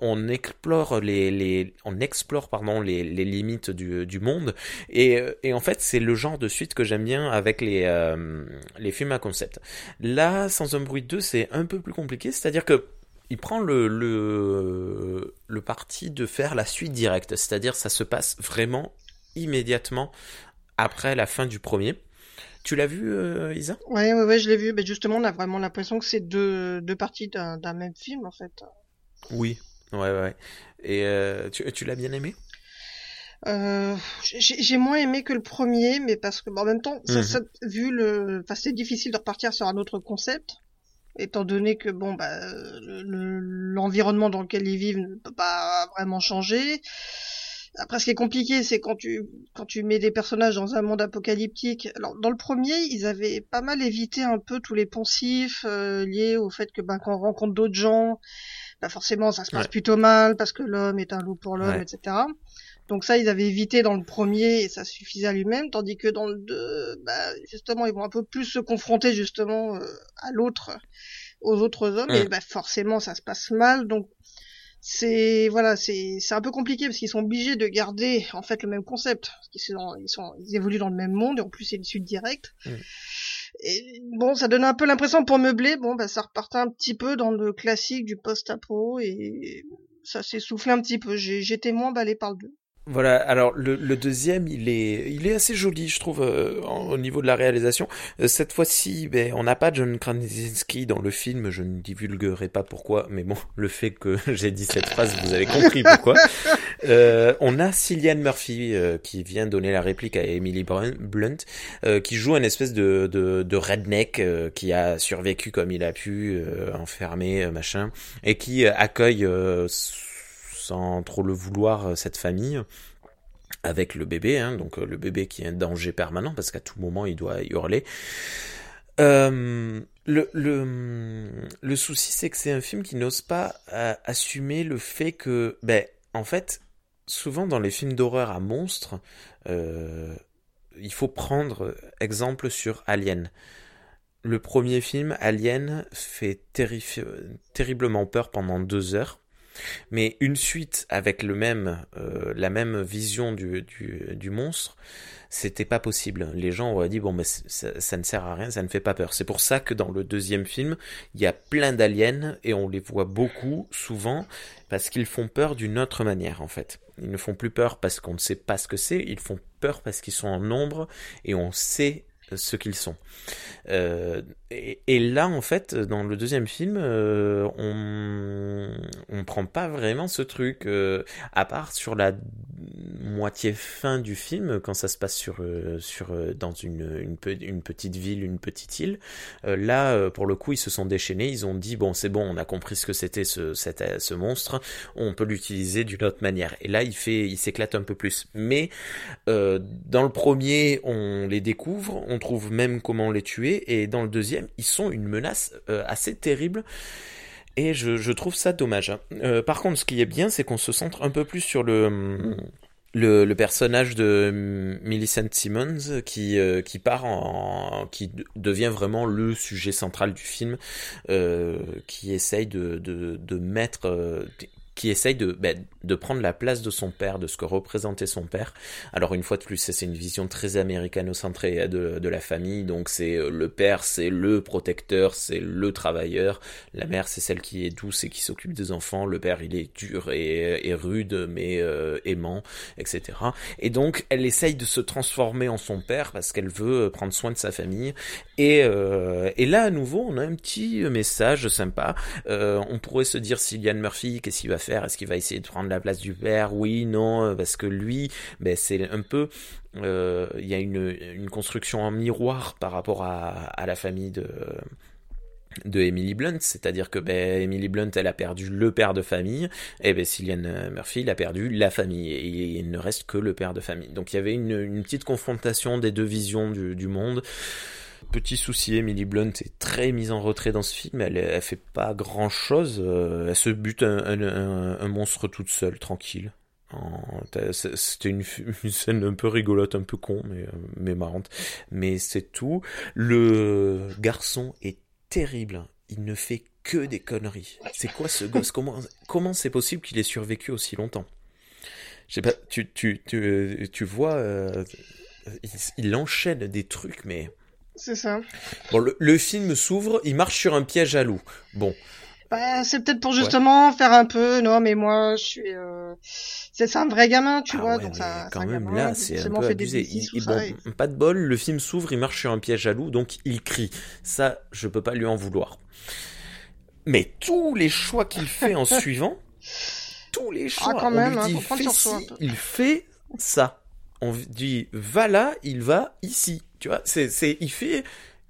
Speaker 1: on explore les, les on explore pardon les, les limites du, monde. Et, et, en fait, c'est le genre de suite que j'aime bien avec les, euh, les films à concept. Là, Sans un bruit 2, c'est un peu plus compliqué, c'est-à-dire que il prend le, le, le parti de faire la suite directe, c'est-à-dire ça se passe vraiment immédiatement après la fin du premier. Tu l'as vu, euh, Isa?
Speaker 2: Ouais, ouais, ouais, je l'ai vu. Mais justement, on a vraiment l'impression que c'est deux, deux parties d'un même film, en fait.
Speaker 1: Oui, ouais, ouais. Et euh, tu, tu l'as bien aimé?
Speaker 2: Euh, j'ai moins aimé que le premier, mais parce que en même temps, ça, mhm. ça, vu le, enfin c'est difficile de repartir sur un autre concept, étant donné que bon bah l'environnement dans lequel ils vivent ne peut pas vraiment changer. Après, ce qui est compliqué, c'est quand tu quand tu mets des personnages dans un monde apocalyptique. Alors, dans le premier, ils avaient pas mal évité un peu tous les poncifs euh, liés au fait que ben quand on rencontre d'autres gens, bah forcément ça se passe plutôt mal parce que l'homme est un loup pour l'homme, etc. Donc ça, ils avaient évité dans le premier et ça suffisait à lui-même, tandis que dans le deux, bah, justement, ils vont un peu plus se confronter justement euh, à l'autre, aux autres hommes, et bah, forcément, ça se passe mal. Donc c'est voilà, c'est c'est un peu compliqué parce qu'ils sont obligés de garder en fait le même concept, parce qu'ils sont ils sont ils évoluent dans le même monde et en plus c'est une suite directe. Et bon, ça donne un peu l'impression pour meubler, bon bah ça repartait un petit peu dans le classique du post-apo et ça s'est soufflé un petit peu. J'étais moins emballé par le deux.
Speaker 1: Voilà, alors le, deuxième, il est, il est assez joli, je trouve, euh, au niveau de la réalisation. Euh, cette fois-ci, ben, on n'a pas John Krasinski dans le film, je ne divulguerai pas pourquoi, mais bon, le fait que *laughs* j'ai dit cette phrase, vous avez compris pourquoi. *laughs* Euh, on a Cillian Murphy qui vient donner la réplique à Emily Blunt, qui joue un espèce de, de, de redneck qui a survécu comme il a pu, enfermé, machin, et qui accueille sans trop le vouloir euh, cette famille avec le bébé, hein, donc euh, le bébé qui est un danger permanent parce qu'à tout moment il doit hurler. Euh, le, souci c'est que c'est un film qui n'ose pas assumer le fait que, ben, en fait, souvent dans les films d'horreur à monstres, il faut prendre exemple sur Alien. Le premier film, Alien, fait terriblement peur pendant deux heures. Mais une suite avec le même, euh, la même vision du, du, monstre, c'était pas possible. Les gens auraient dit bon, mais ça, ne sert à rien, ça ne fait pas peur. C'est pour ça que dans le deuxième film, il y a plein d'aliens et on les voit beaucoup, souvent, parce qu'ils font peur d'une autre manière en fait. Ils ne font plus peur parce qu'on ne sait pas ce que c'est, ils font peur parce qu'ils sont en nombre et on sait ce qu'ils sont. Euh, et, là, en fait, dans le deuxième film, euh, on on prend pas vraiment ce truc, euh, à part sur la moitié fin du film, quand ça se passe sur sur dans une une, petite ville, une petite île. là, pour le coup, ils se sont déchaînés. Ils ont dit bon, c'est bon, on a compris ce que c'était ce ce monstre. On peut l'utiliser d'une autre manière. Et là, il fait, il s'éclate un peu plus. Mais dans le premier, on les découvre, on trouve même comment les tuer, et dans le deuxième, ils sont une menace euh, assez terrible. Et je, trouve ça dommage. Hein. Euh, par contre, ce qui est bien, c'est qu'on se centre un peu plus sur le, personnage de Millicent Simmons qui, euh, part en, qui devient vraiment le sujet central du film, qui essaye de mettre, qui essaye de, ben, de prendre la place de son père, de ce que représentait son père. Alors une fois de plus, c'est une vision très américano-centrée de, de la famille, donc c'est euh, le père, c'est le protecteur, c'est le travailleur, la mère c'est celle qui est douce et qui s'occupe des enfants, le père il est dur et, rude mais euh, aimant, etc. Et donc elle essaye de se transformer en son père parce qu'elle veut prendre soin de sa famille. Et, euh, là à nouveau on a un petit message sympa. on pourrait se dire Cillian Murphy, qu'est-ce qu'il va faire? Est-ce qu'il va essayer de prendre la place du père? Oui, non, parce que lui, ben, c'est un peu... Euh, il y a une, construction en miroir par rapport à, la famille de Emily Blunt, c'est-à-dire que ben, Emily Blunt, elle a perdu le père de famille, et ben, Murphy, a perdu la famille, et il ne reste que le père de famille. Donc il y avait une, petite confrontation des deux visions du monde. Petit souci, Emily Blunt est très mise en retrait dans ce film. Elle, elle fait pas grand chose. Euh, elle se bute un, monstre toute seule, tranquille. C'était *laughs* une, scène un peu rigolote, un peu con, mais, euh, mais marrante. Mais c'est tout. Le garçon est terrible. Il ne fait que des conneries. C'est quoi ce gosse? Comment c'est possible qu'il ait survécu aussi longtemps? Je sais pas. Tu vois, euh, il enchaîne des trucs, mais
Speaker 2: c'est ça.
Speaker 1: Bon, le, film s'ouvre, il marche sur un piège à loup. Bon.
Speaker 2: Bah, c'est peut-être pour justement faire un peu, non, mais moi, je suis, euh... c'est un vrai gamin, tu ah vois, donc ça,
Speaker 1: quand même là, c'est un peu abusé. bon, Pas de bol, le film s'ouvre, il marche sur un piège à loup, donc il crie. Ça, je peux pas lui en vouloir. Mais tous les choix qu'il fait en *laughs* suivant, tous les ah, choix,
Speaker 2: quand même,
Speaker 1: on
Speaker 2: lui
Speaker 1: hein, dit, il fait ça. On dit va là, il va ici. Tu vois, c'est, il fait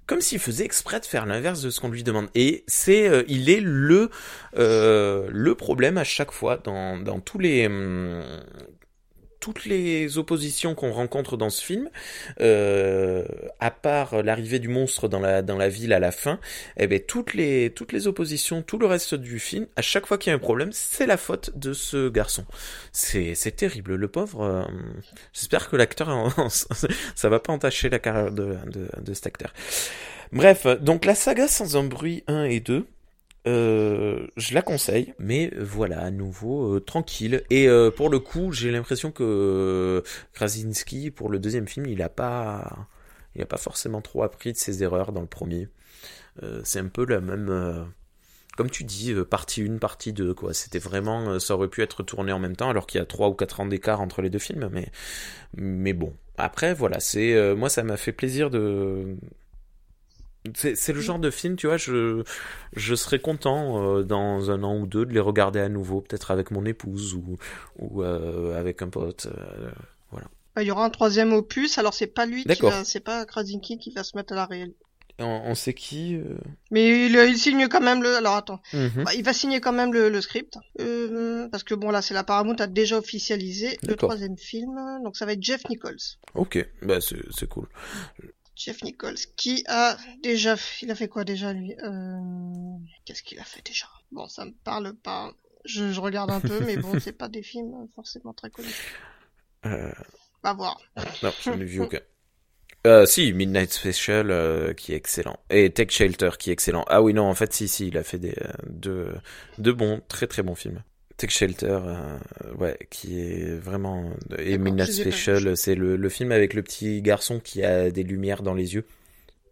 Speaker 1: comme s'il faisait exprès de faire l'inverse de ce qu'on lui demande. Et c'est, euh, il est le euh, le problème à chaque fois dans dans tous les hum, toutes les oppositions qu'on rencontre dans ce film, euh, à part l'arrivée du monstre dans la dans la ville à la fin, eh ben toutes les toutes les oppositions, tout le reste du film, à chaque fois qu'il y a un problème, c'est la faute de ce garçon. C'est c'est terrible, le pauvre. Euh, j'espère que l'acteur *laughs* ça va pas entacher la carrière de, de de cet acteur. Bref, donc la saga sans un bruit 1 et 2, euh, je la conseille, mais voilà, à nouveau euh, tranquille. Et euh, pour le coup, j'ai l'impression que Krasinski, pour le deuxième film, il a pas, il a pas forcément trop appris de ses erreurs dans le premier. c'est un peu la même, comme tu dis, partie 1, partie 2, quoi. C'était vraiment, ça aurait pu être tourné en même temps, alors qu'il y a 3 ou 4 ans d'écart entre les deux films, mais, mais bon. Après, voilà, c'est, moi, ça m'a fait plaisir de, c'est le genre de film, tu vois, je, je serais content euh, dans un an ou deux de les regarder à nouveau, peut-être avec mon épouse ou, ou euh, avec un pote. Euh, voilà.
Speaker 2: Bah, il y aura un troisième opus, alors c'est pas lui qui va, c'est pas Krasinski qui va se mettre à la réelle.
Speaker 1: On, sait qui
Speaker 2: Mais il, il, signe quand même le. Alors attends, mhm. bah, il va signer quand même le, le script parce que bon là c'est la Paramount a déjà officialisé le troisième film, donc ça va être Jeff Nichols.
Speaker 1: Ok, bah c'est cool.
Speaker 2: Jeff Nichols, qui a déjà, il a fait quoi déjà lui euh... Qu'est-ce qu'il a fait déjà? Bon, ça me parle pas. Je, regarde un peu, mais bon, *laughs* c'est pas des films forcément très connus. Euh... Va voir.
Speaker 1: Non, j'en ai vu *laughs* aucun. Euh, si, Midnight Special euh, qui est excellent et Tech Shelter qui est excellent. Ah oui non, en fait si si, il a fait des euh, deux deux bons, très très bons films. Tech Shelter, euh, ouais, qui est vraiment et Midnight Special, c'est le, le, film avec le petit garçon qui a des lumières dans les yeux.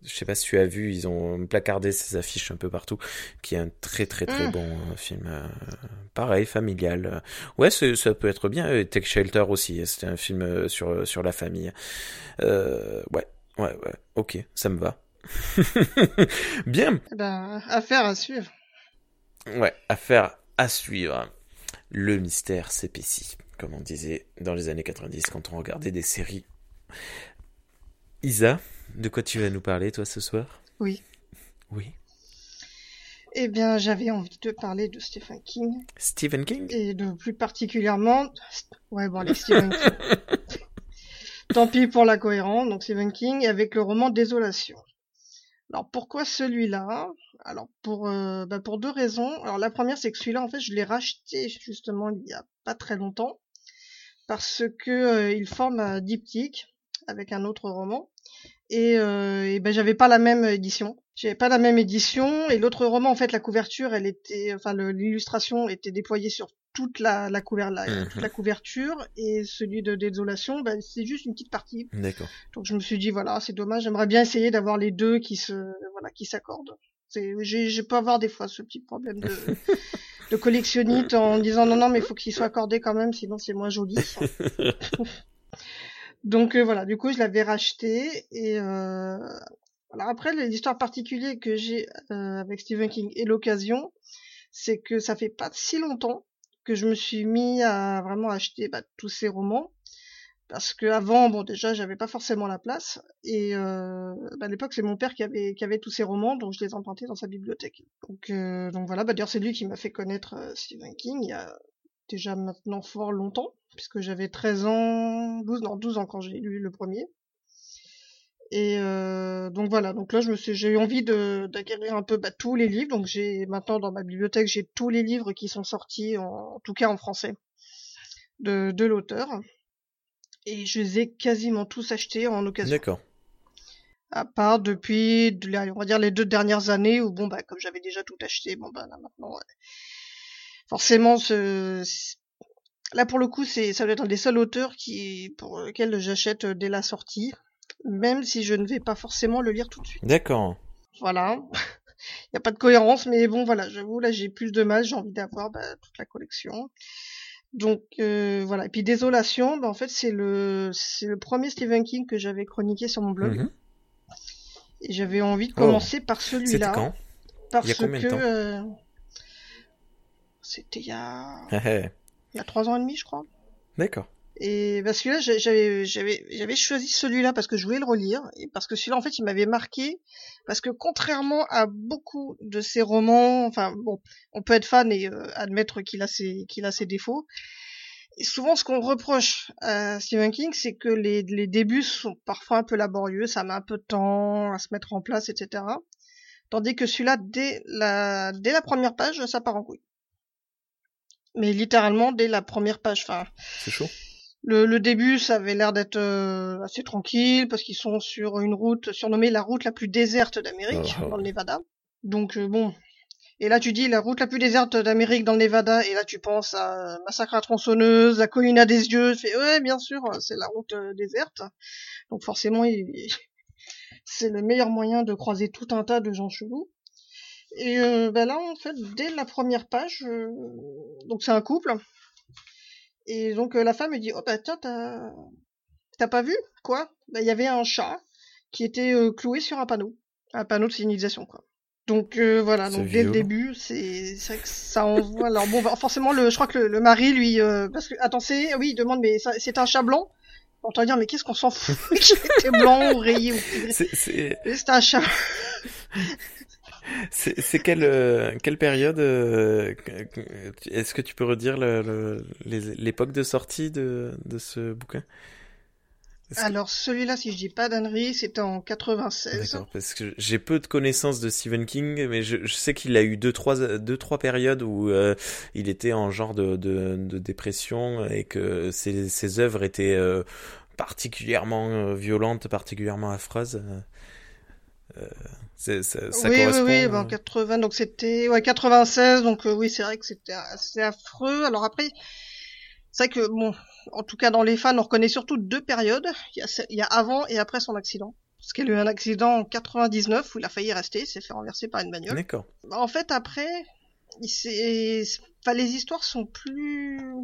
Speaker 1: Je sais pas si tu as vu, ils ont placardé ces affiches un peu partout, qui est un très très très mm. bon euh, film. Euh, pareil, familial. Ouais, ça peut être bien. Tech Shelter aussi, c'était un film sur sur la famille. ouais, ouais, ouais. Ok, ça me va. *laughs* bien.
Speaker 2: Eh ben, affaire à suivre.
Speaker 1: Ouais, affaire à suivre le mystère s'épaissit, comme on disait dans les années 90 quand on regardait des séries. Isa, de quoi tu vas nous parler toi ce soir?
Speaker 2: Oui.
Speaker 1: Oui.
Speaker 2: Eh bien, j'avais envie de parler de Stephen King.
Speaker 1: Stephen King?
Speaker 2: Et de plus particulièrement... Ouais, bon, allez, Stephen King. *laughs* Tant pis pour la cohérence, donc Stephen King avec le roman Désolation. Alors pourquoi celui-là? Alors pour euh, bah pour deux raisons. Alors la première c'est que celui-là en fait je l'ai racheté justement il y a pas très longtemps parce que euh, il forme un diptyque avec un autre roman et, euh, et ben j'avais pas la même édition. J'avais pas la même édition et l'autre roman en fait la couverture elle était enfin l'illustration était déployée sur toute la, la, mhm. la, couverture et celui de désolation, bah, c'est juste une petite partie.
Speaker 1: D'accord.
Speaker 2: Donc je me suis dit voilà, c'est dommage, j'aimerais bien essayer d'avoir les deux qui se voilà qui s'accordent. J'ai peux avoir des fois ce petit problème de *laughs* de collectionnite en disant non non mais il faut qu'ils soient accordés quand même sinon c'est moins joli. *laughs* Donc euh, voilà, du coup je l'avais racheté et euh... voilà après l'histoire particulière que j'ai euh, avec Stephen King et l'occasion, c'est que ça fait pas si longtemps que je me suis mis à vraiment acheter bah, tous ces romans. Parce que avant bon déjà j'avais pas forcément la place. Et euh, bah, à l'époque c'est mon père qui avait qui avait tous ces romans donc je les empruntais dans sa bibliothèque. Donc euh, donc voilà. Bah d'ailleurs c'est lui qui m'a fait connaître euh, Stephen King il y a déjà maintenant fort longtemps puisque j'avais 13 ans 12 non 12 ans quand j'ai lu le premier et euh, donc voilà, donc là je me suis, j'ai eu envie de d'acquérir un peu bah, tous les livres. Donc j'ai maintenant dans ma bibliothèque j'ai tous les livres qui sont sortis, en, tout cas en français, de, de l'auteur. Et je les ai quasiment tous achetés en occasion.
Speaker 1: D'accord.
Speaker 2: À part depuis, on va dire les deux dernières années où bon bah comme j'avais déjà tout acheté, bon bah là maintenant, forcément ce là pour le coup c'est ça doit être un des seuls auteurs qui pour lequel j'achète dès la sortie même si je ne vais pas forcément le lire tout de suite.
Speaker 1: D'accord.
Speaker 2: Voilà. *laughs* Il n'y a pas de cohérence, mais bon, voilà, j'avoue, là, j'ai plus de mal, j'ai envie d'avoir bah, toute la collection. Donc euh, voilà. Et puis Désolation, bah, en fait, c'est le c'est le premier Stephen King que j'avais chroniqué sur mon blog. Mhm. Et j'avais envie de commencer par celui-là.
Speaker 1: Quand?
Speaker 2: Parce
Speaker 1: il y a combien
Speaker 2: que
Speaker 1: de temps?
Speaker 2: euh, c'était il y a *laughs* il y a trois ans et demi, je crois.
Speaker 1: D'accord.
Speaker 2: Et parce que là, j'avais, j'avais, j'avais choisi celui-là parce que je voulais le relire et parce que celui-là, en fait, il m'avait marqué parce que contrairement à beaucoup de ses romans, enfin bon, on peut être fan et euh, admettre qu'il a ses, qu'il a ses défauts. Et souvent, ce qu'on reproche à Stephen King, c'est que les, les débuts sont parfois un peu laborieux, ça met un peu de temps à se mettre en place, etc. Tandis que celui-là, dès la, dès la première page, ça part en couille. Mais littéralement, dès la première page, enfin.
Speaker 1: C'est chaud.
Speaker 2: Le, le, début, ça avait l'air d'être euh, assez tranquille parce qu'ils sont sur une route surnommée la route la plus déserte d'Amérique, oh, oh. dans le Nevada. Donc euh, bon. Et là, tu dis la route la plus déserte d'Amérique dans le Nevada, et là, tu penses à Massacre à tronçonneuse, à Colline à des yeux. Tu fais ouais, bien sûr, c'est la route euh, déserte. Donc forcément, il... *laughs* c'est le meilleur moyen de croiser tout un tas de gens chelous. Et ben là, en fait, dès la première page, donc c'est un couple et donc euh, la femme me dit oh bah tiens t'as t'as pas vu quoi? Bah il y avait un chat qui était euh, cloué sur un panneau, un panneau de signalisation quoi. Donc euh, voilà, donc dès le début, c'est vrai que ça envoie. Alors bon, bah, forcément, le, je crois que le, mari lui, parce que attends, c'est oui, il demande mais c'est un chat blanc? On va dire mais qu'est-ce qu'on s'en fout *laughs* qu'il était blanc ou rayé ou C'est un chat.
Speaker 1: C'est quelle, euh, quelle période euh, Est-ce que tu peux redire l'époque de sortie de, de ce bouquin?
Speaker 2: Alors celui-là, si je dis pas d'annerie, c'était en 96.
Speaker 1: D'accord, parce que j'ai peu de connaissances de Stephen King, mais je, je sais qu'il a eu deux trois deux trois périodes où euh, il était en genre de, de, de, dépression et que ses, ses œuvres étaient particulièrement violentes, particulièrement affreuses.
Speaker 2: Euh, ça, ça oui, correspond... oui, oui, ben, 80, donc c'était ouais 96, donc euh, oui, c'est vrai que c'était assez affreux. Alors après, c'est vrai que bon, en tout cas dans les fans, on reconnaît surtout deux périodes. Il y a, il y a avant et après son accident. Parce qu'il a eu un accident en 99 où il a failli rester, il s'est fait renverser par une bagnole.
Speaker 1: D'accord.
Speaker 2: En fait, après, il enfin, les histoires sont plus euh,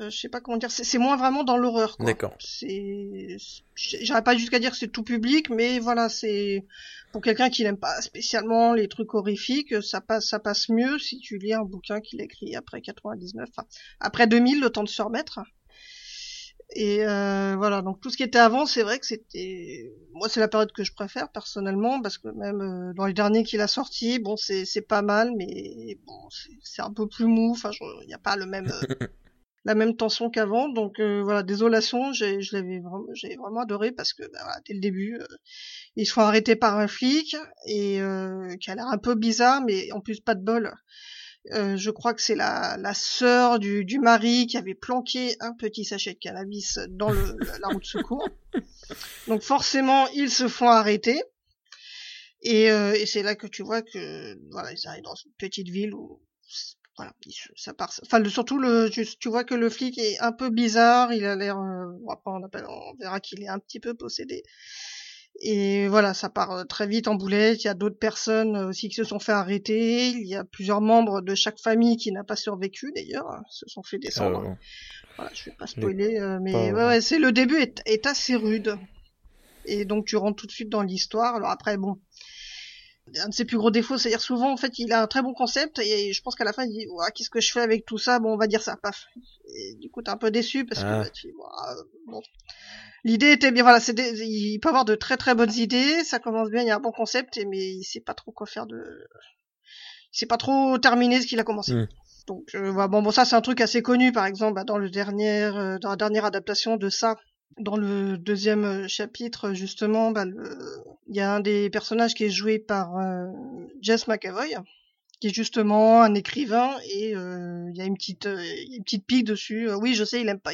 Speaker 2: je sais pas comment dire, c'est moins vraiment dans l'horreur.
Speaker 1: D'accord.
Speaker 2: C'est, j'irais pas jusqu'à dire que c'est tout public, mais voilà, c'est pour quelqu'un qui n'aime pas spécialement les trucs horrifiques, ça passe, ça passe mieux si tu lis un bouquin qu'il a écrit après 99, enfin, après 2000, le temps de se remettre. Et euh, voilà, donc tout ce qui était avant, c'est vrai que c'était, moi c'est la période que je préfère personnellement, parce que même euh, dans les derniers qu'il a sortis, bon c'est c'est pas mal, mais bon c'est un peu plus mou, enfin il n'y a pas le même euh, *laughs* la même tension qu'avant. Donc euh, voilà, désolation, j'ai je l'avais vraiment, j'ai vraiment adoré parce que bah, dès le début, euh, ils sont arrêtés par un flic et euh, qui a l'air un peu bizarre, mais en plus pas de bol. je crois que c'est la, la sœur du, du mari qui avait planqué un petit sachet de cannabis dans le, la route de secours. Donc forcément, ils se font arrêter. Et, et c'est là que tu vois que voilà, ils arrivent dans une petite ville où voilà, ça part. Enfin, surtout le, tu vois que le flic est un peu bizarre. Il a l'air. Euh, après, on, appelle, on verra qu'il est un petit peu possédé. Et voilà, ça part euh, très vite en boulette. Il y a d'autres personnes euh, aussi qui se sont fait arrêter. Il y a plusieurs membres de chaque famille qui n'a pas survécu d'ailleurs, hein, se sont fait descendre. Ah voilà, je vais pas spoiler, mais ouais, ouais c'est le début est, est assez rude. Et donc tu rentres tout de suite dans l'histoire. Alors après, bon, un de ses plus gros défauts, c'est-à-dire souvent en fait il a un très bon concept et je pense qu'à la fin il dit ouais, qu'est-ce que je fais avec tout ça? Bon on va dire ça. Paf. Et du coup t'es un peu déçu parce que ah. bah, tu, bon. L'idée était bien voilà c'est il peut avoir de très très bonnes idées ça commence bien il y a un bon concept mais il sait pas trop quoi faire de il sait pas trop terminer ce qu'il a commencé. Hmm. donc euh, bon bon ça c'est un truc assez connu par exemple bah, dans le dernier euh, dans la dernière adaptation de ça dans le deuxième euh, chapitre, justement, bah, il y a un des personnages qui est joué par euh, Jess McAvoy, qui est justement un écrivain, et euh, il y a une petite, une petite pique dessus. oui, je sais, il aime pas.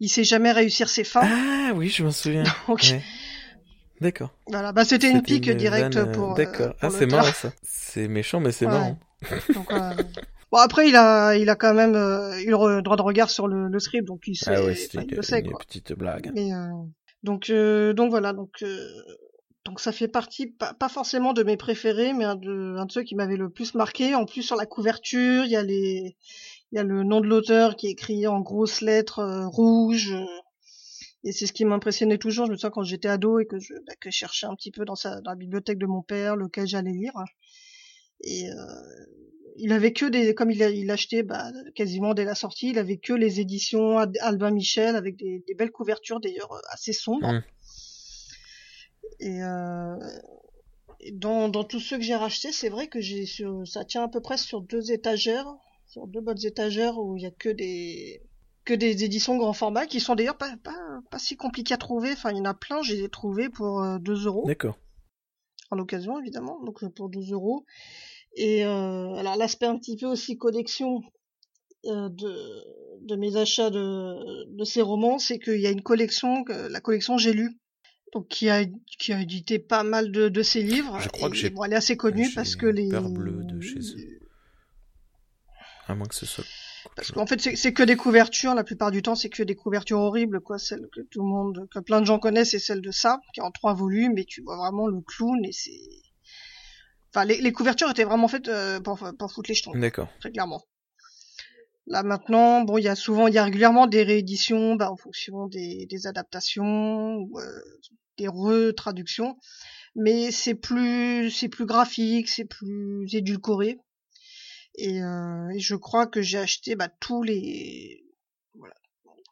Speaker 2: Il, sait jamais réussir ses fins.
Speaker 1: Ah oui, je m'en souviens. *laughs* D'accord.
Speaker 2: Voilà, bah c'était une pique directe pour.
Speaker 1: D'accord. ah, c'est marrant ça. C'est méchant, mais c'est marrant. Donc, *laughs*
Speaker 2: Bon après il a il a quand même euh, eu le droit de regard sur le, le script donc il sait,
Speaker 1: ah ouais, c'était une, une petite blague.
Speaker 2: Mais, euh, donc euh, donc voilà donc euh, donc ça fait partie pas, pas, forcément de mes préférés mais un de un de ceux qui m'avait le plus marqué. En plus sur la couverture il y a les il y a le nom de l'auteur qui est écrit en grosses lettres euh, rouges et c'est ce qui m'impressionnait toujours. Je me souviens quand j'étais ado et que je bah, que je cherchais un petit peu dans sa dans la bibliothèque de mon père lequel j'allais lire. Et il avait que des, comme il, a, il achetait bah, quasiment dès la sortie, il avait que les éditions Albin Michel avec des, des belles couvertures d'ailleurs assez sombres. Mmh. Et, euh, dans, dans tous ceux que j'ai rachetés, c'est vrai que j'ai ça tient à peu près sur deux étagères, sur deux bonnes étagères où il y a que des que des éditions grand format qui sont d'ailleurs pas, pas, pas si compliquées à trouver. Enfin, il y en a plein, j'ai les trouvés pour 2 euros.
Speaker 1: D'accord.
Speaker 2: En occasion, évidemment, donc pour 12 euros. Et euh, alors l'aspect un petit peu aussi collection euh, de, de mes achats de, de ces romans, c'est qu'il y a une collection, la collection J'ai lu, donc qui a qui a édité pas mal de, de ses livres.
Speaker 1: Je crois que j'ai.
Speaker 2: Bon, elle est assez connue parce que les.
Speaker 1: Peur bleu de chez eux. À moins que ce soit.
Speaker 2: Parce qu'en fait, c'est que des couvertures. La plupart du temps, c'est que des couvertures horribles, quoi. Celle que tout le monde, que plein de gens connaissent, c'est celle de ça, qui est en trois volumes, et tu vois vraiment le clown, et c'est Enfin, les, les, couvertures étaient vraiment faites euh, pour, pour foutre les jetons.
Speaker 1: D'accord.
Speaker 2: Très clairement. Là maintenant, bon, il y a souvent, il y a régulièrement des rééditions, bah, en fonction des, des adaptations ou euh, des retraductions, mais c'est plus, c'est plus graphique, c'est plus édulcoré. Et, euh, et je crois que j'ai acheté bah, tous les, voilà,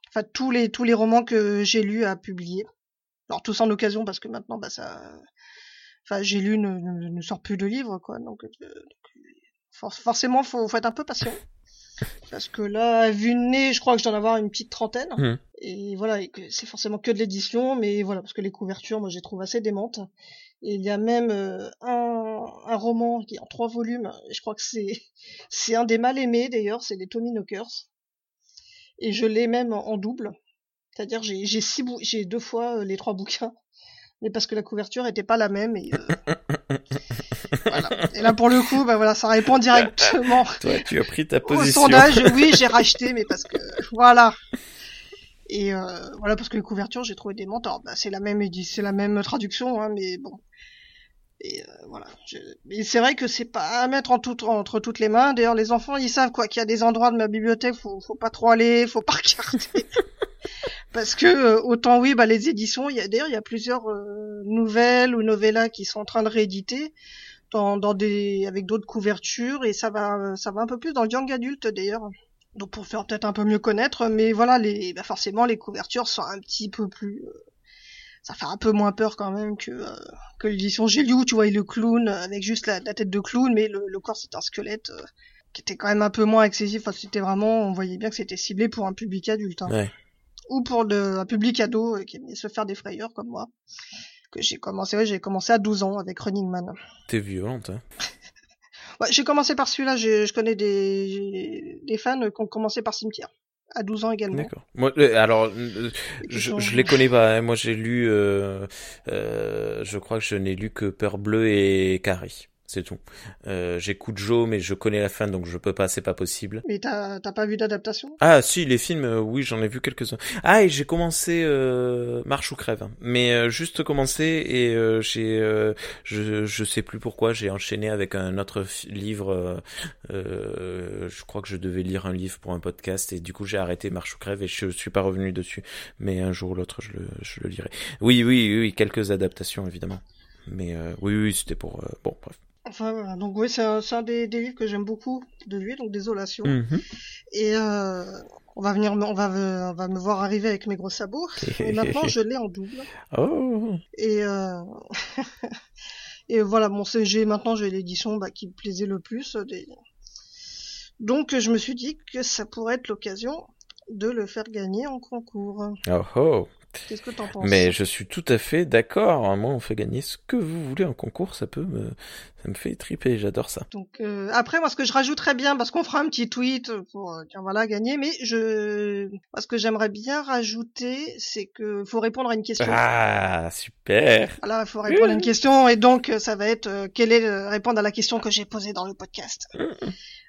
Speaker 2: enfin tous les tous les romans que j'ai lus à publier. Alors tous en occasion parce que maintenant, bah ça, enfin j'ai lu ne, ne, sort plus de livres quoi donc, euh, forcément faut, faut être un peu patient. *laughs* Parce que là vu le nez je crois que je dois en avoir une petite trentaine. Mmh. et voilà c'est forcément que de l'édition mais voilà parce que les couvertures moi j'ai trouvé assez démentes. Et il y a même euh, un, un roman qui est en trois volumes. Je crois que c'est *laughs* c'est un des mal aimés d'ailleurs c'est les Tommy Knockers. Et je l'ai même en, double. C'est-à-dire j'ai j'ai six j'ai deux fois euh, les trois bouquins mais parce que la couverture était pas la même et euh, voilà. Et là pour le coup, bah voilà, ça répond directement. *laughs*
Speaker 1: Toi, tu as pris ta position.
Speaker 2: Au sondage, oui, *laughs* j'ai racheté, mais parce que voilà. Et euh, voilà, parce que les couvertures, j'ai trouvé des mentors. Bah, c'est la même, c'est la même traduction, hein, mais bon. Et euh, voilà. Mais c'est vrai que c'est pas à mettre en tout, entre toutes les mains. D'ailleurs, les enfants, ils savent quoi qu'il y a des endroits de ma bibliothèque, faut, faut pas trop aller, faut pas *laughs* regarder parce que euh, autant oui, bah les éditions, il y a d'ailleurs il y a plusieurs euh, nouvelles ou novellas qui sont en train de rééditer dans, dans des avec d'autres couvertures et ça va ça va un peu plus dans le young adulte d'ailleurs. Donc pour faire peut-être un peu mieux connaître, mais voilà les bah forcément les couvertures sont un petit peu plus euh, ça fait un peu moins peur quand même que que l'édition lu, tu vois, le clown avec juste la, tête de clown, mais le, le corps c'est un squelette qui était quand même un peu moins excessif. Enfin, c'était vraiment, on voyait bien que c'était ciblé pour un public adulte. Hein. Ouais ou pour le, un public ado euh, qui aime se faire des frayeurs comme moi. Que j'ai commencé, ouais, j'ai commencé à 12 ans avec Running Man.
Speaker 1: T'es violente, hein *laughs*
Speaker 2: ouais, J'ai commencé par celui-là, je connais des, des fans qui ont commencé par Cimetière à 12 ans également.
Speaker 1: D'accord. Moi, alors, je, je les connais pas. Hein. Moi, j'ai lu, euh, euh, je crois que je n'ai lu que Peur Bleue et Carré c'est tout. Euh, J'écoute Joe, mais je connais la fin, donc je peux pas, c'est pas possible.
Speaker 2: Mais t'as pas vu d'adaptation?
Speaker 1: Ah si, les films, euh, oui, j'en ai vu quelques-uns. Ah, et j'ai commencé euh, Marche ou crève, mais euh, juste commencé et euh, j'ai, je, je sais plus pourquoi, j'ai enchaîné avec un autre livre. je crois que je devais lire un livre pour un podcast et du coup j'ai arrêté Marche ou crève et je suis pas revenu dessus. Mais un jour ou l'autre, je le, je le lirai. Oui, oui, oui, quelques adaptations évidemment. Mais oui, oui, c'était pour bon, bref.
Speaker 2: Enfin voilà, donc oui, c'est un, un des, des, livres que j'aime beaucoup de lui, donc Désolation. Mhm. Et euh, on va venir, on va, on va me voir arriver avec mes gros sabots. Et maintenant, je l'ai en double.
Speaker 1: Oh.
Speaker 2: Et euh... *laughs* et voilà, mon CG maintenant j'ai l'édition bah, qui me plaisait le plus. Des... Donc je me suis dit que ça pourrait être l'occasion de le faire gagner en concours.
Speaker 1: Oh oh.
Speaker 2: Qu'est-ce que t'en penses
Speaker 1: Mais je suis tout à fait d'accord. Moi, on fait gagner ce que vous voulez en concours, ça peut me, ça me fait triper. J'adore ça.
Speaker 2: Donc euh, après, moi, ce que je rajouterais bien, parce qu'on fera un petit tweet pour euh, tiens voilà gagner, mais je, ce que j'aimerais bien rajouter, c'est que faut répondre à une question.
Speaker 1: Ah super.
Speaker 2: Voilà, il faut répondre à une question, et donc ça va être euh, quelle est répondre à la question que j'ai posée dans le podcast. Mmh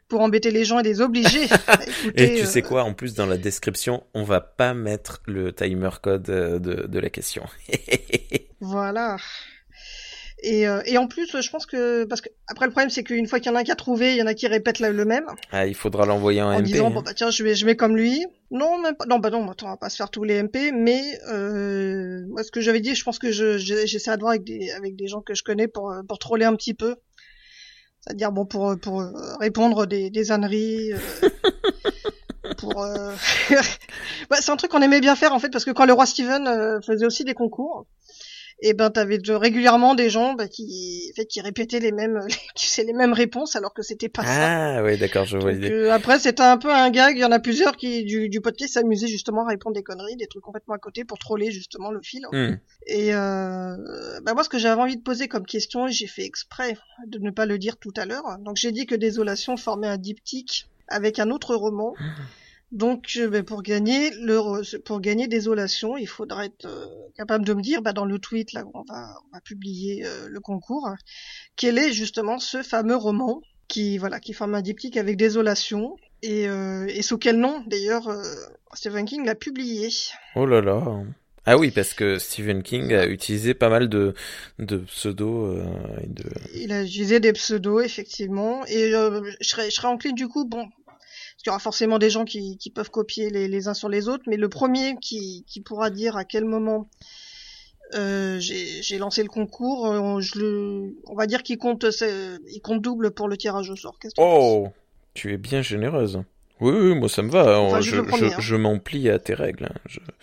Speaker 2: pour embêter les gens et les obliger. *laughs*
Speaker 1: et tu sais euh, quoi, en plus dans la description, on va pas mettre le timer code euh, de, de la question. *laughs*
Speaker 2: voilà. Et, euh, et en plus, je pense que parce que après le problème c'est qu'une fois qu'il y en a un qui a trouvé, il y en a qui répètent le, même.
Speaker 1: Ah, il faudra l'envoyer en,
Speaker 2: en
Speaker 1: MP.
Speaker 2: disant bon hein. bah tiens, je vais je mets comme lui. Non, même pas. Non, bah non, attends, on va pas se faire tous les MP, mais euh, moi ce que j'avais dit, je pense que je j'essaie de voir avec des avec des gens que je connais pour pour troller un petit peu C'est-à-dire bon pour pour répondre des, des âneries. *laughs* pour euh... *laughs* bah, c'est un truc qu'on aimait bien faire en fait parce que quand le roi Steven faisait aussi des concours et ben t'avais régulièrement des gens bah, qui fait qui répétaient les mêmes *laughs* qui les mêmes réponses alors que c'était pas
Speaker 1: ça. Ah oui d'accord je vois l'idée.
Speaker 2: Euh, après c'était un peu un gag, il y en a plusieurs qui du, du podcast s'amusaient justement à répondre des conneries, des trucs complètement à côté pour troller justement le fil. Hmm. Et euh, bah moi ce que j'avais envie de poser comme question, j'ai fait exprès de ne pas le dire tout à l'heure. Donc j'ai dit que Désolation formait un diptyque avec un autre roman. Donc, euh, ben, pour gagner le, pour gagner Désolation, il faudrait être euh, capable de me dire, bah, dans le tweet là, on va, on va publier euh, le concours, quel est justement ce fameux roman qui, voilà, qui forme un diptyque avec Désolation et, et sous quel nom d'ailleurs Stephen King l'a publié.
Speaker 1: Oh là là. Ah oui, parce que Stephen King a utilisé pas mal de, de pseudos. et de...
Speaker 2: Il a utilisé des pseudos, effectivement. Et je, serais, je serais enclin, du coup, bon, il y aura forcément des gens qui, qui peuvent copier les, les, uns sur les autres, mais le premier qui, qui pourra dire à quel moment euh, j'ai lancé le concours, on, euh, je le, on va dire qu'il compte, il compte double pour le tirage au sort.
Speaker 1: oh, tu es bien généreuse. Oui, oui, moi ça me va. je, je, je, m'en plie à tes règles. Il hein.